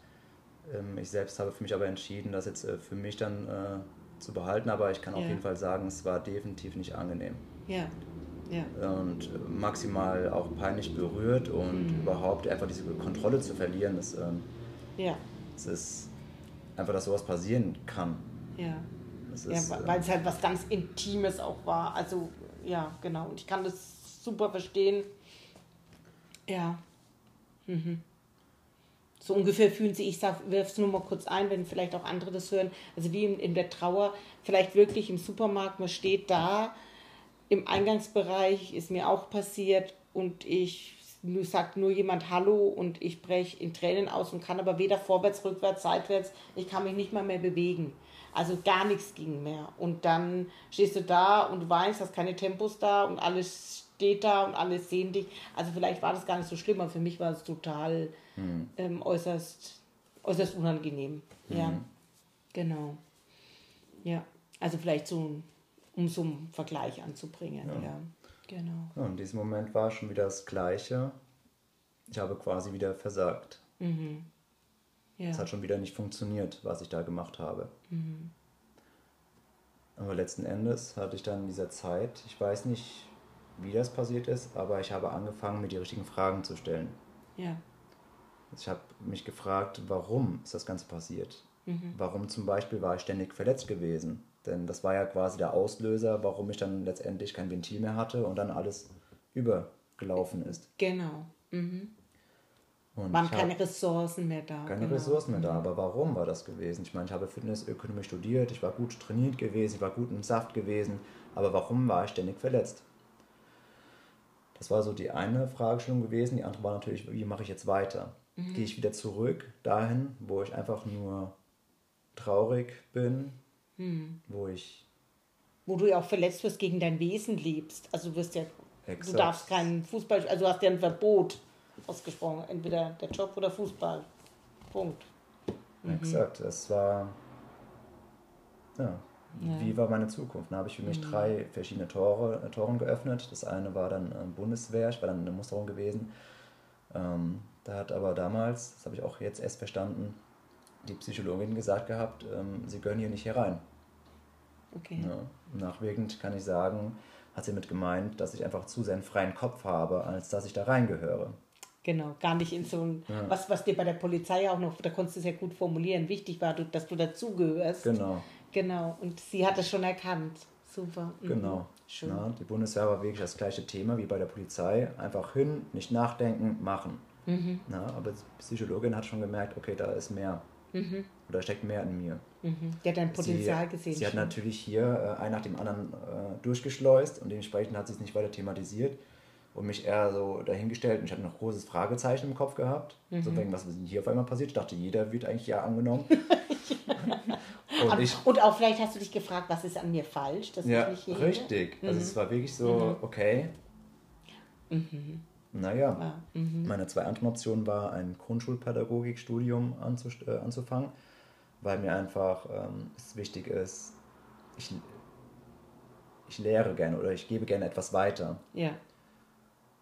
Ähm, Ich selbst habe für mich aber entschieden, das jetzt äh, für mich dann äh, zu behalten, aber ich kann auf Ja. jeden Fall sagen, es war definitiv nicht angenehm ja, ja, und maximal auch peinlich berührt und Mhm. überhaupt einfach diese Kontrolle zu verlieren, das, ähm, ja, das ist einfach, dass sowas passieren kann. ja. Ja, ist, wa- äh, weil es halt was ganz Intimes auch war. Also, ja, genau. Und ich kann das super verstehen. Ja. Mhm. So ungefähr fühlen sie, ich sag, wirf es nur mal kurz ein, wenn vielleicht auch andere das hören. Also wie in, in der Trauer, vielleicht wirklich im Supermarkt, man steht da, im Eingangsbereich ist mir auch passiert und ich sagt nur jemand Hallo und ich breche in Tränen aus und kann aber weder vorwärts, rückwärts, seitwärts, ich kann mich nicht mal mehr bewegen. Also gar nichts ging mehr. Und dann stehst du da und weinst, hast keine Tempos da und alles steht da und alles sehen dich. Also vielleicht war das gar nicht so schlimm, aber für mich war es total ähm, äußerst, äußerst unangenehm. Ja, genau. Ja, also vielleicht so, um so einen Vergleich anzubringen. Ja, Ja. genau. ja, in diesem Moment war schon wieder das Gleiche. Ich habe quasi wieder versagt. Ja. Es hat schon wieder nicht funktioniert, was ich da gemacht habe. Aber letzten Endes hatte ich dann in dieser Zeit, ich weiß nicht, wie das passiert ist, aber ich habe angefangen, mir die richtigen Fragen zu stellen. ja. Ich habe mich gefragt, warum ist das Ganze passiert? Warum zum Beispiel war ich ständig verletzt gewesen? Denn das war ja quasi der Auslöser, warum ich dann letztendlich kein Ventil mehr hatte und dann alles übergelaufen ist. Genau. Mhm. Und Waren keine Ressourcen mehr da. keine genau. Ressourcen mehr da. Aber warum war das gewesen? Ich meine, ich habe Fitnessökonomie studiert, ich war gut trainiert gewesen, ich war gut im Saft gewesen, aber warum war ich ständig verletzt? Das war so die eine Fragestellung gewesen. Die andere war natürlich, wie mache ich jetzt weiter? Gehe ich wieder zurück dahin, wo ich einfach nur traurig bin, wo ich Wo du ja auch verletzt wirst, gegen dein Wesen lebst. Also du wirst ja, du Exakt. darfst keinen Fußball, also du hast ja ein Verbot ausgesprochen. Entweder der Job oder Fußball. Punkt. Exakt, es war. Ja, Ja. wie war meine Zukunft? Da habe ich für mich drei verschiedene Tore, äh, Toren geöffnet. Das eine war dann äh, Bundeswehr, ich war dann in der Musterung gewesen. Ähm, da hat aber damals, das habe ich auch jetzt erst verstanden, die Psychologin gesagt gehabt, ähm, sie gehören hier nicht herein. Okay. Ja. Nachwirkend kann ich sagen, hat sie mit gemeint, dass ich einfach zu sehr einen freien Kopf habe, als dass ich da reingehöre. Genau, gar nicht in so ein, Ja. was, was dir bei der Polizei auch noch, da konntest du es ja gut formulieren, wichtig war, dass du dazugehörst. Genau. Genau, und sie hat es schon erkannt. Super. Mhm. Genau. Schön. Ja, die Bundeswehr war wirklich das gleiche Thema wie bei der Polizei. Einfach hin, nicht nachdenken, machen. Mhm. Ja, aber die Psychologin hat schon gemerkt, okay, da ist mehr. Oder steckt mehr in mir. Mhm. Die hat dein Potenzial sie, gesehen. Sie hat natürlich hier äh, ein nach dem anderen äh, durchgeschleust und dementsprechend hat sie es nicht weiter thematisiert und mich eher so dahingestellt und ich hatte noch großes Fragezeichen im Kopf gehabt. Mhm. So wegen, was ist denn hier auf einmal passiert? Ich dachte, jeder wird eigentlich ja angenommen. <laughs> Und, Aber- ich, und auch vielleicht hast du dich gefragt, was ist an mir falsch, dass ja, ich hier richtig. Also es war wirklich so, okay. Naja, Ja. Mhm. meine zwei anderen Optionen war, ein Grundschulpädagogikstudium äh, anzufangen, weil mir einfach ähm, es wichtig ist, ich, ich lehre gerne oder ich gebe gerne etwas weiter. Ja.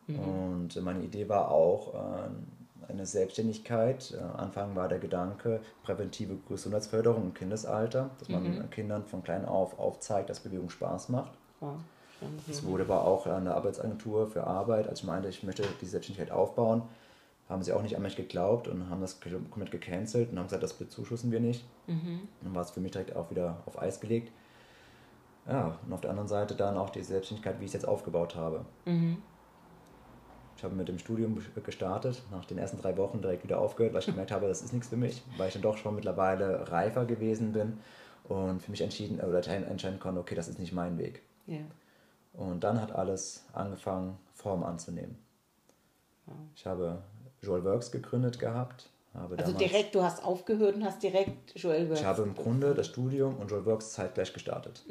Und meine Idee war auch äh, eine Selbstständigkeit. Äh, Anfang war der Gedanke, präventive Gesundheitsförderung im Kindesalter, dass man Kindern von klein auf aufzeigt, dass Bewegung Spaß macht. Schon Es so. wurde aber auch an der Arbeitsagentur für Arbeit, als ich meinte, ich möchte die Selbstständigkeit aufbauen, haben sie auch nicht an mich geglaubt und haben das komplett gecancelt und haben gesagt, das bezuschussen wir nicht. Dann war es für mich direkt auch wieder auf Eis gelegt. Ja, und auf der anderen Seite dann auch die Selbstständigkeit, wie ich es jetzt aufgebaut habe. Ich habe mit dem Studium gestartet, nach den ersten drei Wochen direkt wieder aufgehört, weil ich <laughs> gemerkt habe, das ist nichts für mich, weil ich dann doch schon mittlerweile reifer gewesen bin und für mich entschieden oder entscheiden konnte, okay, das ist nicht mein Weg. Ja. Und dann hat alles angefangen, Form anzunehmen. Ich habe Joel Works gegründet gehabt. Habe Also direkt, du hast aufgehört und hast direkt Joel Works. Ich habe im Grunde das Studium und Joel Works zeitgleich gestartet.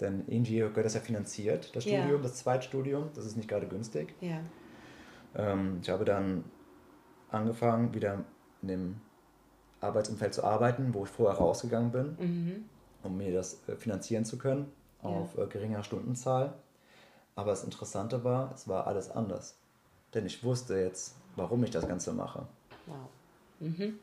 Denn irgendwie gehört das ja finanziert, das Mhm. Ja. Studium, das Zweitstudium. Das ist nicht gerade günstig. Ja. Ähm, ich habe dann angefangen, wieder in dem Arbeitsumfeld zu arbeiten, wo ich vorher rausgegangen bin, Mhm. um mir das äh, finanzieren zu können, auf äh, geringer Stundenzahl. Aber das Interessante war, es war alles anders. Denn ich wusste jetzt, warum ich das Ganze mache. Wow. Mhm.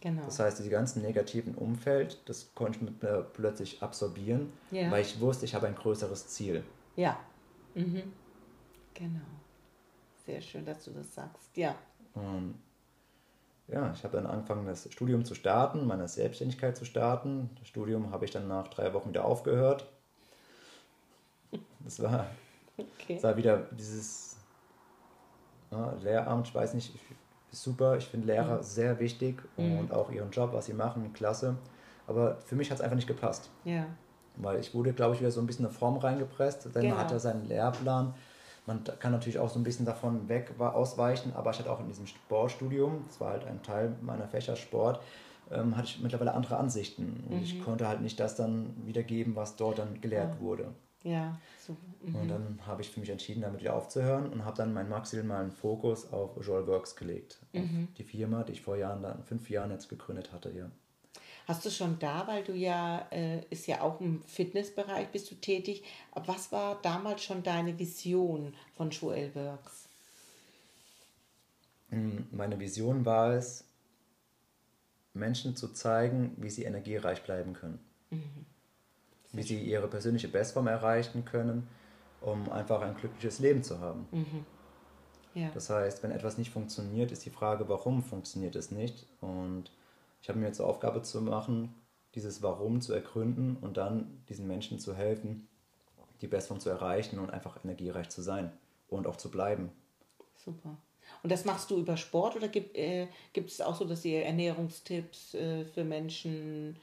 Genau. Das heißt, diese ganzen negativen Umfeld, das konnte ich mit mir plötzlich absorbieren, Ja. weil ich wusste, ich habe ein größeres Ziel. Ja. Mhm. Genau. Sehr schön, dass du das sagst. Ja. Und ja, ich habe dann angefangen, das Studium zu starten, meine Selbstständigkeit zu starten. Das Studium habe ich dann nach drei Wochen wieder aufgehört. Das war, <laughs> Okay. das war wieder dieses Lehramt, ich weiß nicht, ich, super. Ich finde Lehrer sehr wichtig und auch ihren Job, was sie machen, klasse. Aber für mich hat es einfach nicht gepasst. Ja. Weil ich wurde, glaube ich, wieder so ein bisschen in eine Form reingepresst. Denn Genau. man hat ja seinen Lehrplan. Man kann natürlich auch so ein bisschen davon weg ausweichen, aber ich hatte auch in diesem Sportstudium, das war halt ein Teil meiner Fächer Sport, ähm, hatte ich mittlerweile andere Ansichten. Und ich konnte halt nicht das dann wiedergeben, was dort dann gelehrt wurde. Ja. So. Mhm. Und dann habe ich für mich entschieden, damit wieder aufzuhören und habe dann meinen maximalen Fokus auf Joel Works gelegt. Auf die Firma, die ich vor Jahren, dann fünf Jahren jetzt gegründet hatte, ja. Hast du schon da, weil du ja, äh, ist ja auch im Fitnessbereich bist du tätig, was war damals schon deine Vision von Joel Works? Mm, Meine Vision war es, Menschen zu zeigen, wie sie energiereich bleiben können. Wie sie ihre persönliche Bestform erreichen können, um einfach ein glückliches Leben zu haben. Ja. Das heißt, wenn etwas nicht funktioniert, ist die Frage, warum funktioniert es nicht? Und ich habe mir jetzt zur Aufgabe zu machen, dieses Warum zu ergründen und dann diesen Menschen zu helfen, die Bestform zu erreichen und einfach energiereich zu sein und auch zu bleiben. Super. Und das machst du über Sport oder gibt äh, gibt es auch so, dass ihr Ernährungstipps äh, für Menschen äh,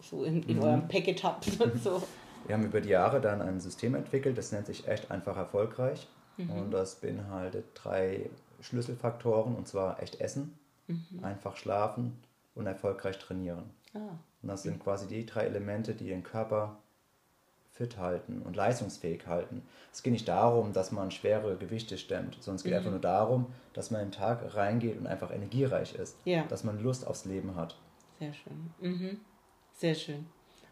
so in, in eurem Packet habt? <laughs> so. Wir haben über die Jahre dann ein System entwickelt, das nennt sich echt einfach erfolgreich. Und das beinhaltet drei Schlüsselfaktoren, und zwar echt essen, einfach schlafen und erfolgreich trainieren. Ah, Und das sind quasi die drei Elemente, die den Körper fit halten und leistungsfähig halten. Es geht nicht darum, dass man schwere Gewichte stemmt, sondern es geht einfach nur darum, dass man in den Tag reingeht und einfach energiereich ist. Ja. Dass man Lust aufs Leben hat. Sehr schön. Mhm. Sehr schön.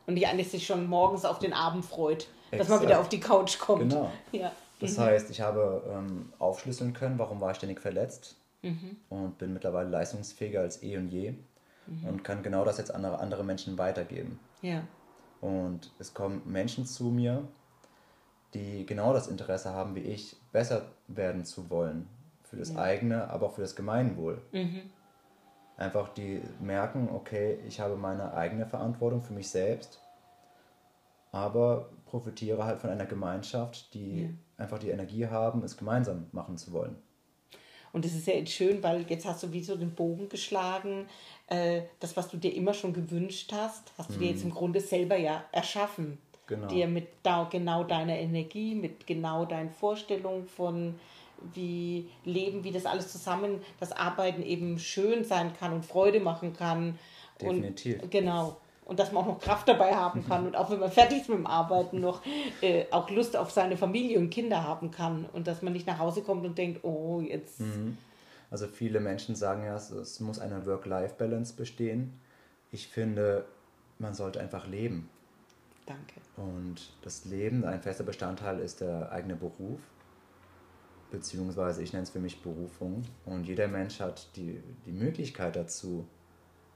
Und die eine sich schon morgens auf den Abend freut, dass man Exakt. wieder auf die Couch kommt. Genau. Ja. Das heißt, ich habe ähm, aufschlüsseln können, warum war ich ständig verletzt Mhm. und bin mittlerweile leistungsfähiger als eh und je und kann genau das jetzt an andere, andere Menschen weitergeben. Ja. Und es kommen Menschen zu mir, die genau das Interesse haben wie ich, besser werden zu wollen. Für das eigene, aber auch für das Gemeinwohl. Einfach die merken, okay, ich habe meine eigene Verantwortung für mich selbst, aber profitiere halt von einer Gemeinschaft, die Ja. einfach die Energie haben, es gemeinsam machen zu wollen. Und es ist ja jetzt schön, weil jetzt hast du wie so den Bogen geschlagen. Äh, das, was du dir immer schon gewünscht hast, hast du dir jetzt im Grunde selber ja erschaffen. Mhm. Genau. Dir mit da, genau deiner Energie, mit genau deinen Vorstellungen von wie Leben, wie das alles zusammen, das Arbeiten eben schön sein kann und Freude machen kann. Definitiv. Und, genau. Und dass man auch noch Kraft dabei haben kann <laughs> und auch wenn man fertig ist mit dem Arbeiten noch äh, auch Lust auf seine Familie und Kinder haben kann und dass man nicht nach Hause kommt und denkt, oh, jetzt. Mhm. Also viele Menschen sagen ja, es muss eine Work-Life-Balance bestehen. Ich finde, man sollte einfach leben. Danke. Und das Leben, ein fester Bestandteil ist der eigene Beruf, beziehungsweise ich nenne es für mich Berufung. Und jeder Mensch hat die, die Möglichkeit dazu,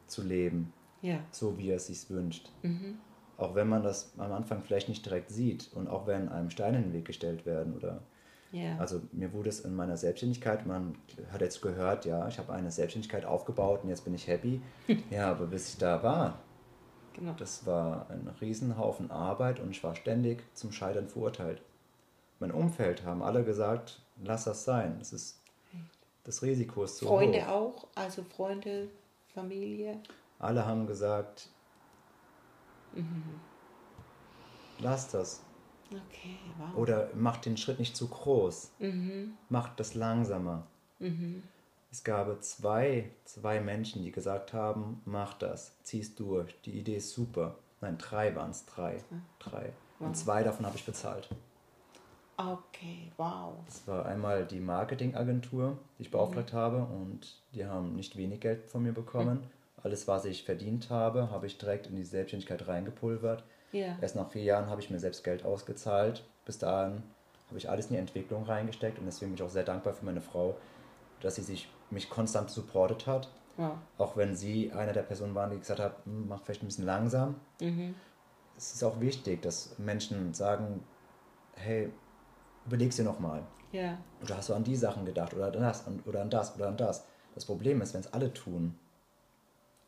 zu leben, ja. so wie er es sich wünscht. Mhm. Auch wenn man das am Anfang vielleicht nicht direkt sieht und auch wenn einem Steine in den Weg gestellt werden oder ja. Also mir wurde es in meiner Selbstständigkeit, man hat jetzt gehört, ja, ich habe eine Selbstständigkeit aufgebaut und jetzt bin ich happy. <laughs> ja, aber bis ich da war, Genau. Das war ein Riesenhaufen Arbeit und ich war ständig zum Scheitern verurteilt. Mein Umfeld haben alle gesagt, lass das sein. Das ist das Risiko ist zu Freunde hoch. auch, also Freunde, Familie. Alle haben gesagt, Mhm. lass das. Okay, wow. Oder mach den Schritt nicht zu groß. Mhm. Mach das langsamer. Mhm. Es gab zwei, zwei Menschen, die gesagt haben, mach das, zieh's durch, die Idee ist super. Nein, drei waren es, drei. Drei. Und zwei davon habe ich bezahlt. Okay, wow. Das war einmal die Marketingagentur, die ich beauftragt habe und die haben nicht wenig Geld von mir bekommen. <laughs> Alles, was ich verdient habe, habe ich direkt in die Selbstständigkeit reingepulvert. Ja. Erst nach vier Jahren habe ich mir selbst Geld ausgezahlt. Bis dahin habe ich alles in die Entwicklung reingesteckt und deswegen bin ich auch sehr dankbar für meine Frau, dass sie sich mich konstant supportet hat. Wow. Auch wenn sie eine der Personen waren, die gesagt hat, "Hm, mach vielleicht ein bisschen langsam. Mhm. Es ist auch wichtig, dass Menschen sagen, hey, überleg's dir nochmal. Ja. Oder hast du an die Sachen gedacht oder an das oder an das oder an das. Das Problem ist, wenn es alle tun,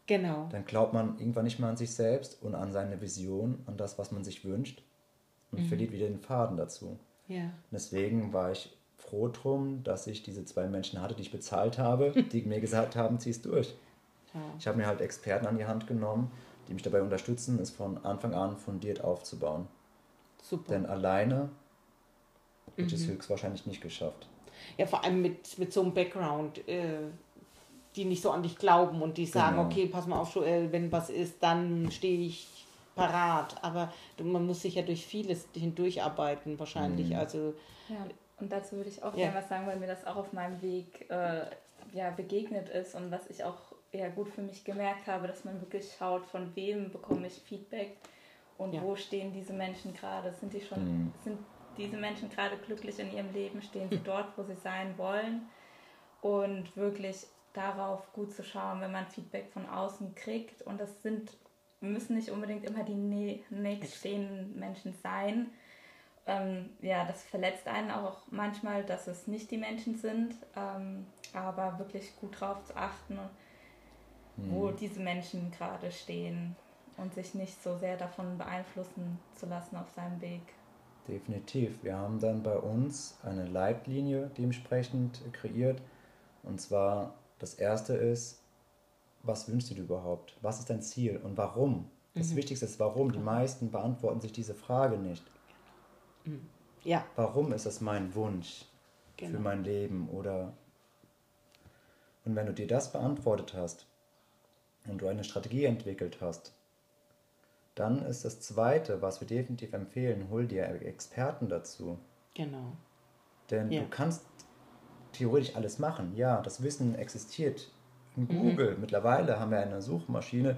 Genau. dann glaubt man irgendwann nicht mehr an sich selbst und an seine Vision, an das, was man sich wünscht und verliert wieder den Faden dazu. Ja. Deswegen war ich froh drum, dass ich diese zwei Menschen hatte, die ich bezahlt habe, <laughs> die mir gesagt haben, zieh's durch. ja. Ich habe mir halt Experten an die Hand genommen, die mich dabei unterstützen, es von Anfang an fundiert aufzubauen. Super. Denn alleine hätte ich es höchstwahrscheinlich nicht geschafft. Ja, vor allem mit, mit so einem Background, äh, die nicht so an dich glauben und die sagen, Genau. okay, pass mal auf, Joel, wenn was ist, dann stehe ich parat. Aber man muss sich ja durch vieles hindurcharbeiten wahrscheinlich. Mhm. Also Ja, und dazu würde ich auch Ja. gerne was sagen, weil mir das auch auf meinem Weg äh, ja, begegnet ist und was ich auch ja, gut für mich gemerkt habe, dass man wirklich schaut, von wem bekomme ich Feedback und Ja. wo stehen diese Menschen gerade. Sind die schon, Mhm. sind diese Menschen gerade glücklich in ihrem Leben? Stehen sie dort, wo sie sein wollen? Und wirklich darauf gut zu schauen, wenn man Feedback von außen kriegt. Und das sind, müssen nicht unbedingt immer die nä- nächststehenden Menschen sein. Ähm, ja, das verletzt einen auch manchmal, dass es nicht die Menschen sind, ähm, aber wirklich gut drauf zu achten, wo diese Menschen gerade stehen und sich nicht so sehr davon beeinflussen zu lassen auf seinem Weg. Definitiv. Wir haben dann bei uns eine Leitlinie dementsprechend kreiert. Und zwar, das erste ist, was wünschst du dir überhaupt? Was ist dein Ziel und warum? Das Wichtigste ist, warum. Die meisten beantworten sich diese Frage nicht. ja, Warum ist das mein Wunsch für Genau. mein Leben? Oder und wenn du dir das beantwortet hast und du eine Strategie entwickelt hast, dann ist das Zweite, was wir definitiv empfehlen, hol dir Experten dazu. genau. Denn Ja. du kannst theoretisch alles machen. Ja, das Wissen existiert in Mhm. Google. Mittlerweile haben wir eine Suchmaschine,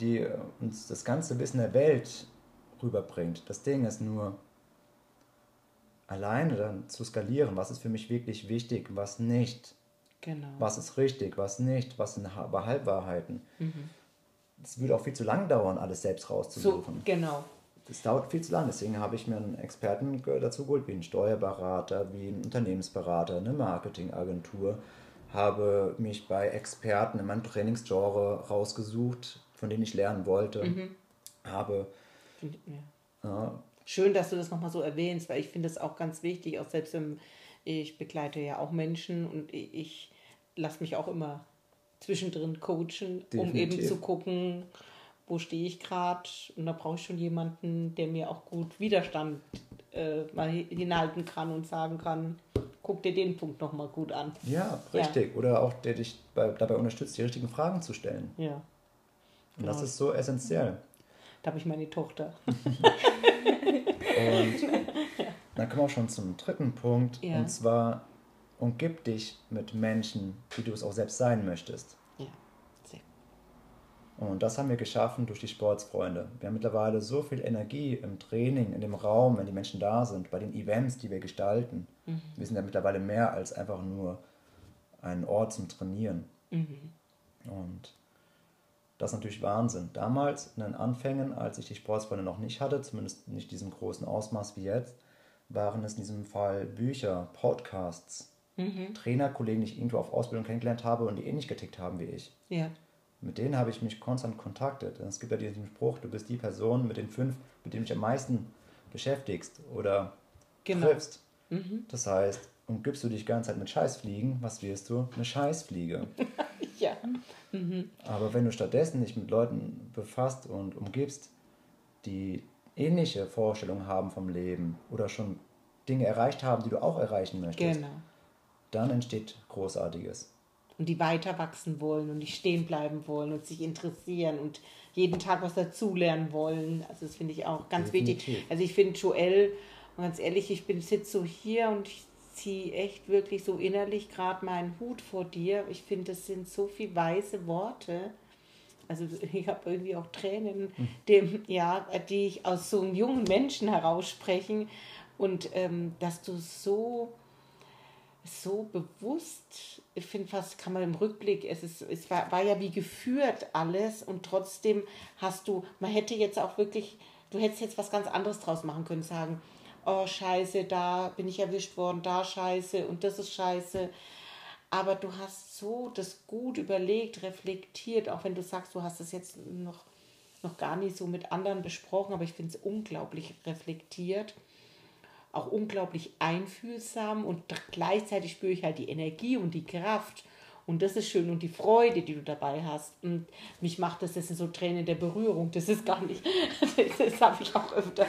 die äh, uns das ganze Wissen der Welt rüberbringt. Das Ding ist nur, alleine dann zu skalieren, was ist für mich wirklich wichtig, was nicht. Genau. Was ist richtig, was nicht, was sind Ha- Halbwahrheiten. Mhm. Es würde auch viel zu lang dauern, alles selbst so, rauszusuchen. genau. Das dauert viel zu lang, deswegen habe ich mir einen Experten dazu geholt, wie einen Steuerberater, wie einen Unternehmensberater, eine Marketingagentur, habe mich bei Experten in meinem Trainingsgenre rausgesucht, von denen ich lernen wollte, habe Find- ja. ja, Schön, dass du das nochmal so erwähnst, weil ich finde das auch ganz wichtig, auch selbst im, ich begleite ja auch Menschen und ich, ich lasse mich auch immer zwischendrin coachen, um eben Definitiv. zu gucken, wo stehe ich gerade und da brauche ich schon jemanden, der mir auch gut Widerstand äh, mal hi- hinhalten kann und sagen kann, guck dir den Punkt nochmal gut an. ja, Ja. richtig. Oder auch der dich bei, dabei unterstützt, die richtigen Fragen zu stellen. Ja. Und das ist so essentiell. Da habe ich meine Tochter. <laughs> Und <laughs> dann kommen wir auch schon zum dritten Punkt. Ja. Und zwar, umgib dich mit Menschen, wie du es auch selbst sein möchtest. Ja, sehr. Und das haben wir geschaffen durch die Sportsfreunde. Wir haben mittlerweile so viel Energie im Training, in dem Raum, wenn die Menschen da sind, bei den Events, die wir gestalten. Wir sind ja mittlerweile mehr als einfach nur ein Ort zum Trainieren. Und das ist natürlich Wahnsinn. Damals in den Anfängen, als ich die Sportsfreunde noch nicht hatte, zumindest nicht diesem großen Ausmaß wie jetzt, waren es in diesem Fall Bücher, Podcasts, Trainerkollegen, die ich irgendwo auf Ausbildung kennengelernt habe und die ähnlich getickt haben wie ich. Ja. Mit denen habe ich mich konstant kontaktet. Es gibt ja diesen Spruch, du bist die Person mit den fünf, mit denen du dich am meisten beschäftigst oder Genau. triffst. Das heißt, umgibst du dich die ganze Zeit mit Scheißfliegen, was wirst du? Eine Scheißfliege. <laughs> Ja. Aber wenn du stattdessen dich mit Leuten befasst und umgibst, die ähnliche Vorstellungen haben vom Leben oder schon Dinge erreicht haben, die du auch erreichen möchtest, Genau. Dann entsteht Großartiges. Und die weiter wachsen wollen und nicht stehen bleiben wollen und sich interessieren und jeden Tag was dazulernen wollen. Also das finde ich auch ganz wichtig. Definitiv. Also ich finde Joel, und ganz ehrlich, ich bin sitze so hier und ich ziehe echt wirklich so innerlich gerade meinen Hut vor dir. Ich finde, das sind so viele weise Worte. Also <laughs> ich habe irgendwie auch Tränen, dem, ja, die ich aus so einem jungen Menschen heraussprechen. Und ähm, dass du so so bewusst, ich finde fast, kann man im Rückblick, es, ist, es war, war ja wie geführt alles und trotzdem hast du, man hätte jetzt auch wirklich, du hättest jetzt was ganz anderes draus machen können, sagen, oh scheiße, da bin ich erwischt worden, da scheiße und das ist scheiße. Aber du hast so das gut überlegt, reflektiert, auch wenn du sagst, du hast es jetzt noch, noch gar nicht so mit anderen besprochen, aber ich finde es unglaublich reflektiert auch unglaublich einfühlsam und gleichzeitig spüre ich halt die Energie und die Kraft. Und das ist schön und die Freude, die du dabei hast. Und mich macht das, das sind so Tränen der Berührung, das ist gar nicht, <laughs> das habe ich auch öfter,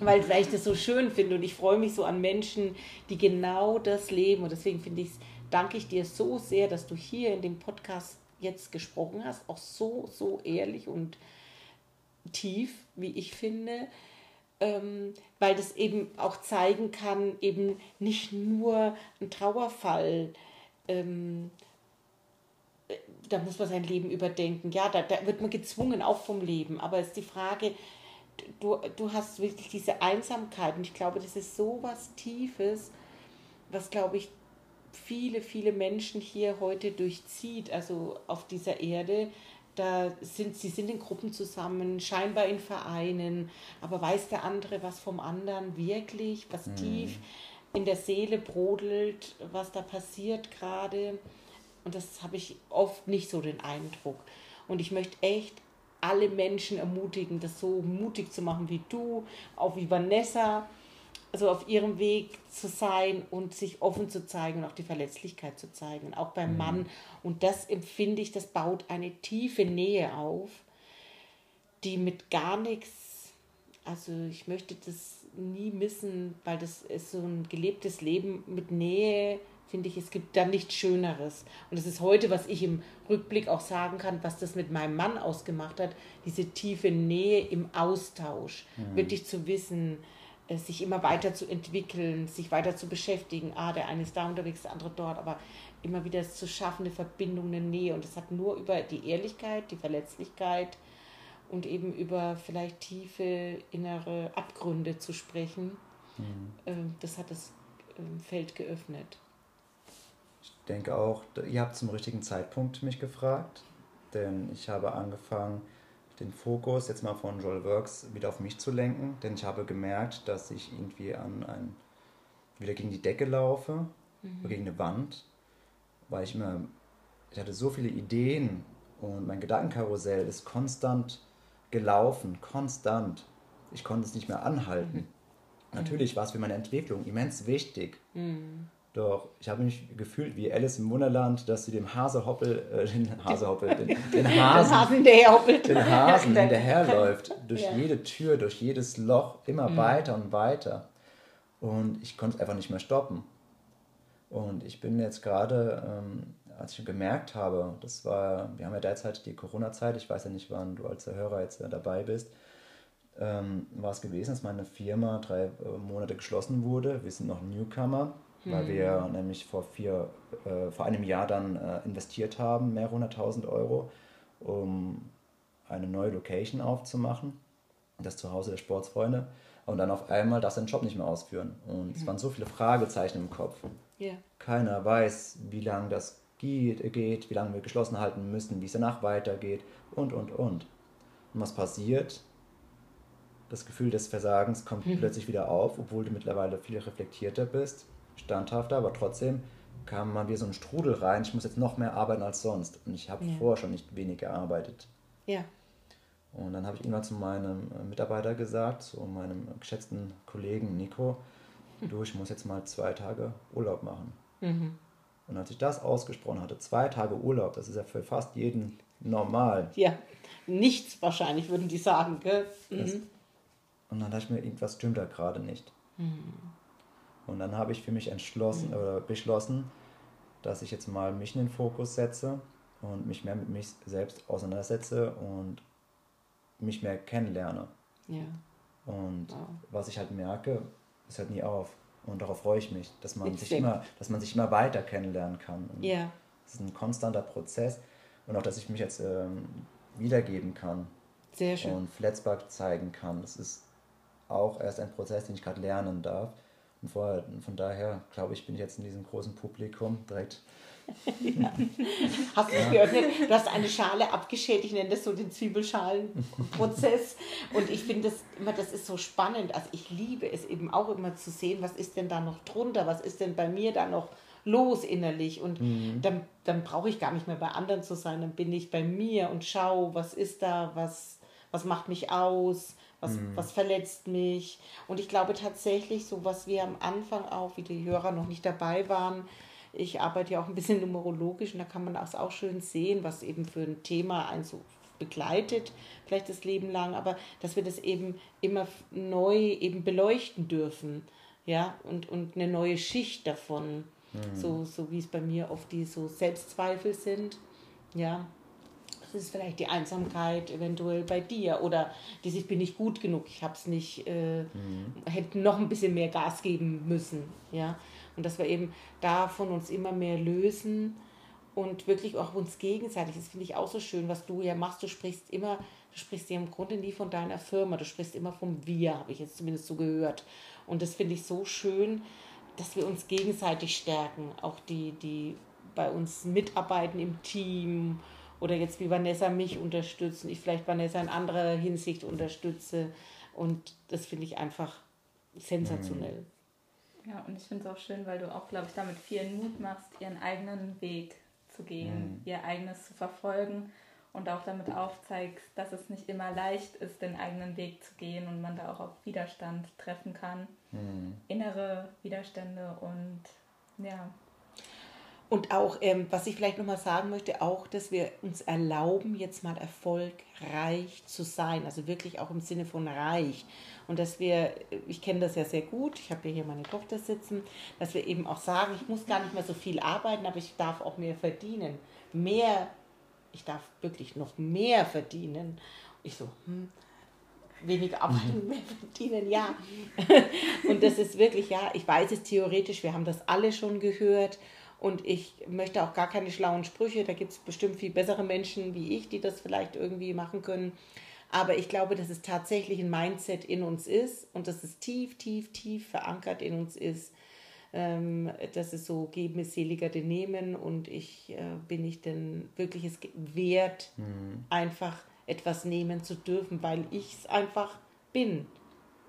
weil, weil ich das so schön finde und ich freue mich so an Menschen, die genau das leben. Und deswegen finde ich, danke ich dir so sehr, dass du hier in dem Podcast jetzt gesprochen hast, auch so, so ehrlich und tief, wie ich finde ähm, weil das eben auch zeigen kann, eben nicht nur ein Trauerfall, ähm, äh, da muss man sein Leben überdenken. Ja, da, da wird man gezwungen, auch vom Leben. Aber es ist die Frage, du, du hast wirklich diese Einsamkeit und ich glaube, das ist so was Tiefes, was, glaube ich, viele, viele Menschen hier heute durchzieht, also auf dieser Erde, da sind sie sind in Gruppen zusammen, scheinbar in Vereinen, aber weiß der andere was vom anderen wirklich, was tief in der Seele brodelt, was da passiert gerade. Und das habe ich oft nicht so den Eindruck. Und ich möchte echt alle Menschen ermutigen, das so mutig zu machen wie du, auch wie Vanessa, also auf ihrem Weg zu sein und sich offen zu zeigen und auch die Verletzlichkeit zu zeigen, auch beim Mann. Und das empfinde ich, das baut eine tiefe Nähe auf, die mit gar nichts, also ich möchte das nie missen, weil das ist so ein gelebtes Leben mit Nähe, finde ich, es gibt da nichts Schöneres. Und das ist heute, was ich im Rückblick auch sagen kann, was das mit meinem Mann ausgemacht hat, diese tiefe Nähe im Austausch, wirklich zu wissen, sich immer weiter zu entwickeln, sich weiter zu beschäftigen. Ah, der eine ist da unterwegs, der andere dort, aber immer wieder es zu schaffen, eine Verbindung, eine Nähe. Und das hat nur über die Ehrlichkeit, die Verletzlichkeit und eben über vielleicht tiefe innere Abgründe zu sprechen. Ähm, Das hat das ähm, Feld geöffnet. Ich denke auch, ihr habt zum richtigen Zeitpunkt mich gefragt, denn ich habe angefangen, den Fokus jetzt mal von Joel Works wieder auf mich zu lenken, denn ich habe gemerkt, dass ich irgendwie an ein, wieder gegen die Decke laufe, oder gegen eine Wand, weil ich immer, ich hatte so viele Ideen und mein Gedankenkarussell ist konstant gelaufen, konstant. Ich konnte es nicht mehr anhalten. Natürlich war es für meine Entwicklung immens wichtig. Doch ich habe mich gefühlt wie Alice im Wunderland, dass sie dem Hasehoppel, äh, den Hasehoppel, den, den <laughs> Das Hasen, Hasen, der hoppelt. den Hasen hinterherläuft, durch Ja. jede Tür, durch jedes Loch, immer weiter und weiter. Und ich konnte es einfach nicht mehr stoppen. Und ich bin jetzt gerade ähm, als ich gemerkt habe, das war, wir haben ja derzeit die Corona-Zeit, ich weiß ja nicht, wann du als Hörer jetzt dabei bist, ähm, war es gewesen, dass meine Firma drei äh, Monate geschlossen wurde. Wir sind noch Newcomer. Weil wir nämlich vor, vier, äh, vor einem Jahr dann äh, investiert haben, mehrere hunderttausend Euro, um eine neue Location aufzumachen, das Zuhause der Sportsfreunde. Und dann auf einmal darfst du den Job nicht mehr ausführen. Und es hm. waren so viele Fragezeichen im Kopf. Yeah. Keiner weiß, wie lange das geht, geht, wie lange wir geschlossen halten müssen, wie es danach weitergeht und, und, und. Und was passiert? Das Gefühl des Versagens kommt mhm. plötzlich wieder auf, obwohl du mittlerweile viel reflektierter bist, standhafter, aber trotzdem kam mal wie so ein Strudel rein, ich muss jetzt noch mehr arbeiten als sonst. Und ich habe ja. vorher schon nicht wenig gearbeitet. Ja. Und dann habe ich irgendwann zu meinem Mitarbeiter gesagt, zu meinem geschätzten Kollegen Nico, hm. du, ich muss jetzt mal zwei Tage Urlaub machen. Mhm. Und als ich das ausgesprochen hatte, zwei Tage Urlaub, das ist ja für fast jeden normal. Ja, nichts wahrscheinlich, würden die sagen, gell? Mhm. und dann dachte ich mir, irgendwas stimmt da gerade nicht. Mhm. Und dann habe ich für mich entschlossen mhm. oder beschlossen, dass ich jetzt mal mich in den Fokus setze und mich mehr mit mich selbst auseinandersetze und mich mehr kennenlerne. Ja. Und wow. was ich halt merke, es hört nie auf. Und darauf freue ich mich, dass man, sich immer, dass man sich immer weiter kennenlernen kann. Und ja. Es ist ein konstanter Prozess. Und auch, dass ich mich jetzt ähm, wiedergeben kann. Sehr schön. Und Flatsbug zeigen kann. Das ist auch erst ein Prozess, den ich gerade lernen darf. Und vorher, von daher, glaube ich, bin ich jetzt in diesem großen Publikum direkt ja. Hast du ja. gehört? Du hast eine Schale abgeschält, ich nenne das so den Zwiebelschalenprozess. Und ich finde das immer, das ist so spannend. Also ich liebe es eben auch immer zu sehen, was ist denn da noch drunter, was ist denn bei mir da noch los innerlich. Und mhm. dann, dann brauche ich gar nicht mehr bei anderen zu sein, dann bin ich bei mir und schaue, was ist da, was, was macht mich aus, was, mhm. was verletzt mich. Und ich glaube tatsächlich, so was wir am Anfang auch, wie die Hörer noch nicht dabei waren, ich arbeite ja auch ein bisschen numerologisch und da kann man das auch schön sehen, was eben für ein Thema einen so begleitet, vielleicht das Leben lang, aber dass wir das eben immer neu eben beleuchten dürfen, ja, und, und eine neue Schicht davon, mhm. so, so wie es bei mir oft die so Selbstzweifel sind, ja, das ist vielleicht die Einsamkeit eventuell bei dir oder dieses bin ich gut genug, ich habe es nicht, äh, mhm. hätte noch ein bisschen mehr Gas geben müssen, ja, und dass wir eben davon uns immer mehr lösen und wirklich auch uns gegenseitig, das finde ich auch so schön, was du ja machst, du sprichst immer, du sprichst ja im Grunde nie von deiner Firma, du sprichst immer vom Wir, habe ich jetzt zumindest so gehört. Und das finde ich so schön, dass wir uns gegenseitig stärken, auch die, die bei uns mitarbeiten im Team oder jetzt wie Vanessa mich unterstützen, ich vielleicht Vanessa in anderer Hinsicht unterstütze. Und das finde ich einfach sensationell. Mhm. Ja, und ich finde es auch schön, weil du auch, glaube ich, damit viel Mut machst, ihren eigenen Weg zu gehen, mhm. ihr eigenes zu verfolgen und auch damit aufzeigst, dass es nicht immer leicht ist, den eigenen Weg zu gehen und man da auch auf Widerstand treffen kann. Mhm. Innere Widerstände und ja. Und auch, ähm, was ich vielleicht nochmal sagen möchte, auch, dass wir uns erlauben, jetzt mal erfolgreich zu sein. Also wirklich auch im Sinne von reich. Und dass wir, ich kenne das ja sehr gut, ich habe ja hier meine Tochter sitzen, dass wir eben auch sagen, ich muss gar nicht mehr so viel arbeiten, aber ich darf auch mehr verdienen. Mehr, ich darf wirklich noch mehr verdienen. Ich so, hm, weniger arbeiten, <laughs> mehr verdienen, ja. <laughs> Und das ist wirklich, ja, ich weiß es theoretisch, wir haben das alle schon gehört. Und ich möchte auch gar keine schlauen Sprüche. Da gibt es bestimmt viel bessere Menschen wie ich, die das vielleicht irgendwie machen können. Aber ich glaube, dass es tatsächlich ein Mindset in uns ist und dass es tief, tief, tief verankert in uns ist. Ähm, dass es so geben ist seliger denn nehmen und ich äh, bin nicht denn wirklich es wert, mhm. einfach etwas nehmen zu dürfen, weil ich es einfach bin.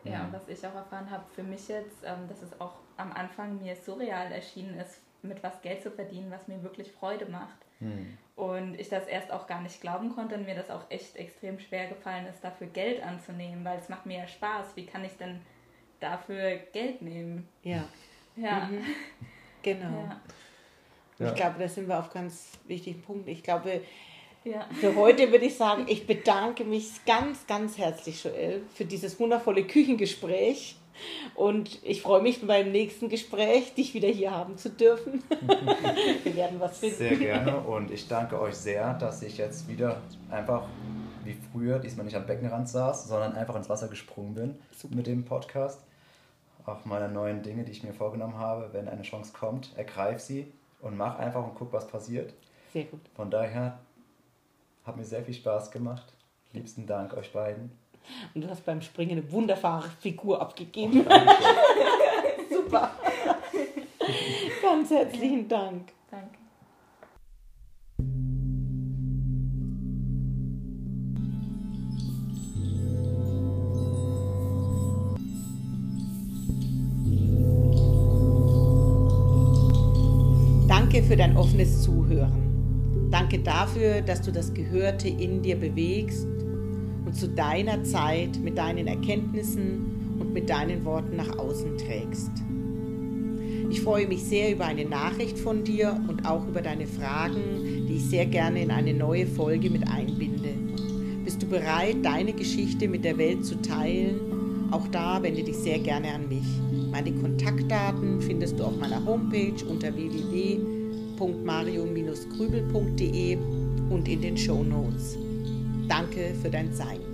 Ja, und was ich auch erfahren habe für mich jetzt, ähm, dass es auch am Anfang mir surreal erschienen ist, mit was Geld zu verdienen, was mir wirklich Freude macht. Hm. Und ich das erst auch gar nicht glauben konnte und mir das auch echt extrem schwer gefallen ist, dafür Geld anzunehmen, weil es macht mir ja Spaß. Wie kann ich denn dafür Geld nehmen? Ja. Ja. Mhm. Genau. Ja. Ich glaube, da sind wir auf ganz wichtigen Punkten. Ich glaube, ja. für heute würde ich sagen, ich bedanke mich ganz, ganz herzlich, Joel, für dieses wundervolle Küchengespräch. Und ich freue mich beim nächsten Gespräch, dich wieder hier haben zu dürfen. <laughs> Wir werden was finden. Sehr gerne und ich danke euch sehr, dass ich jetzt wieder einfach wie früher, diesmal nicht am Beckenrand saß, sondern einfach ins Wasser gesprungen bin Super. mit dem Podcast. Auch meine neuen Dinge, die ich mir vorgenommen habe, wenn eine Chance kommt, ergreif sie und mach einfach und guck, was passiert. Sehr gut. Von daher hat mir sehr viel Spaß gemacht. Liebsten Dank euch beiden. Und du hast beim Springen eine wunderbare Figur abgegeben. Oh, <laughs> Super. Ganz herzlichen Dank. Danke. Danke für dein offenes Zuhören. Danke dafür, dass du das Gehörte in dir bewegst zu deiner Zeit mit deinen Erkenntnissen und mit deinen Worten nach außen trägst. Ich freue mich sehr über eine Nachricht von dir und auch über deine Fragen, die ich sehr gerne in eine neue Folge mit einbinde. Bist du bereit, deine Geschichte mit der Welt zu teilen? Auch da wende dich sehr gerne an mich. Meine Kontaktdaten findest du auf meiner Homepage unter www.marion-grübel.de und in den Show Notes. Danke für dein Sein.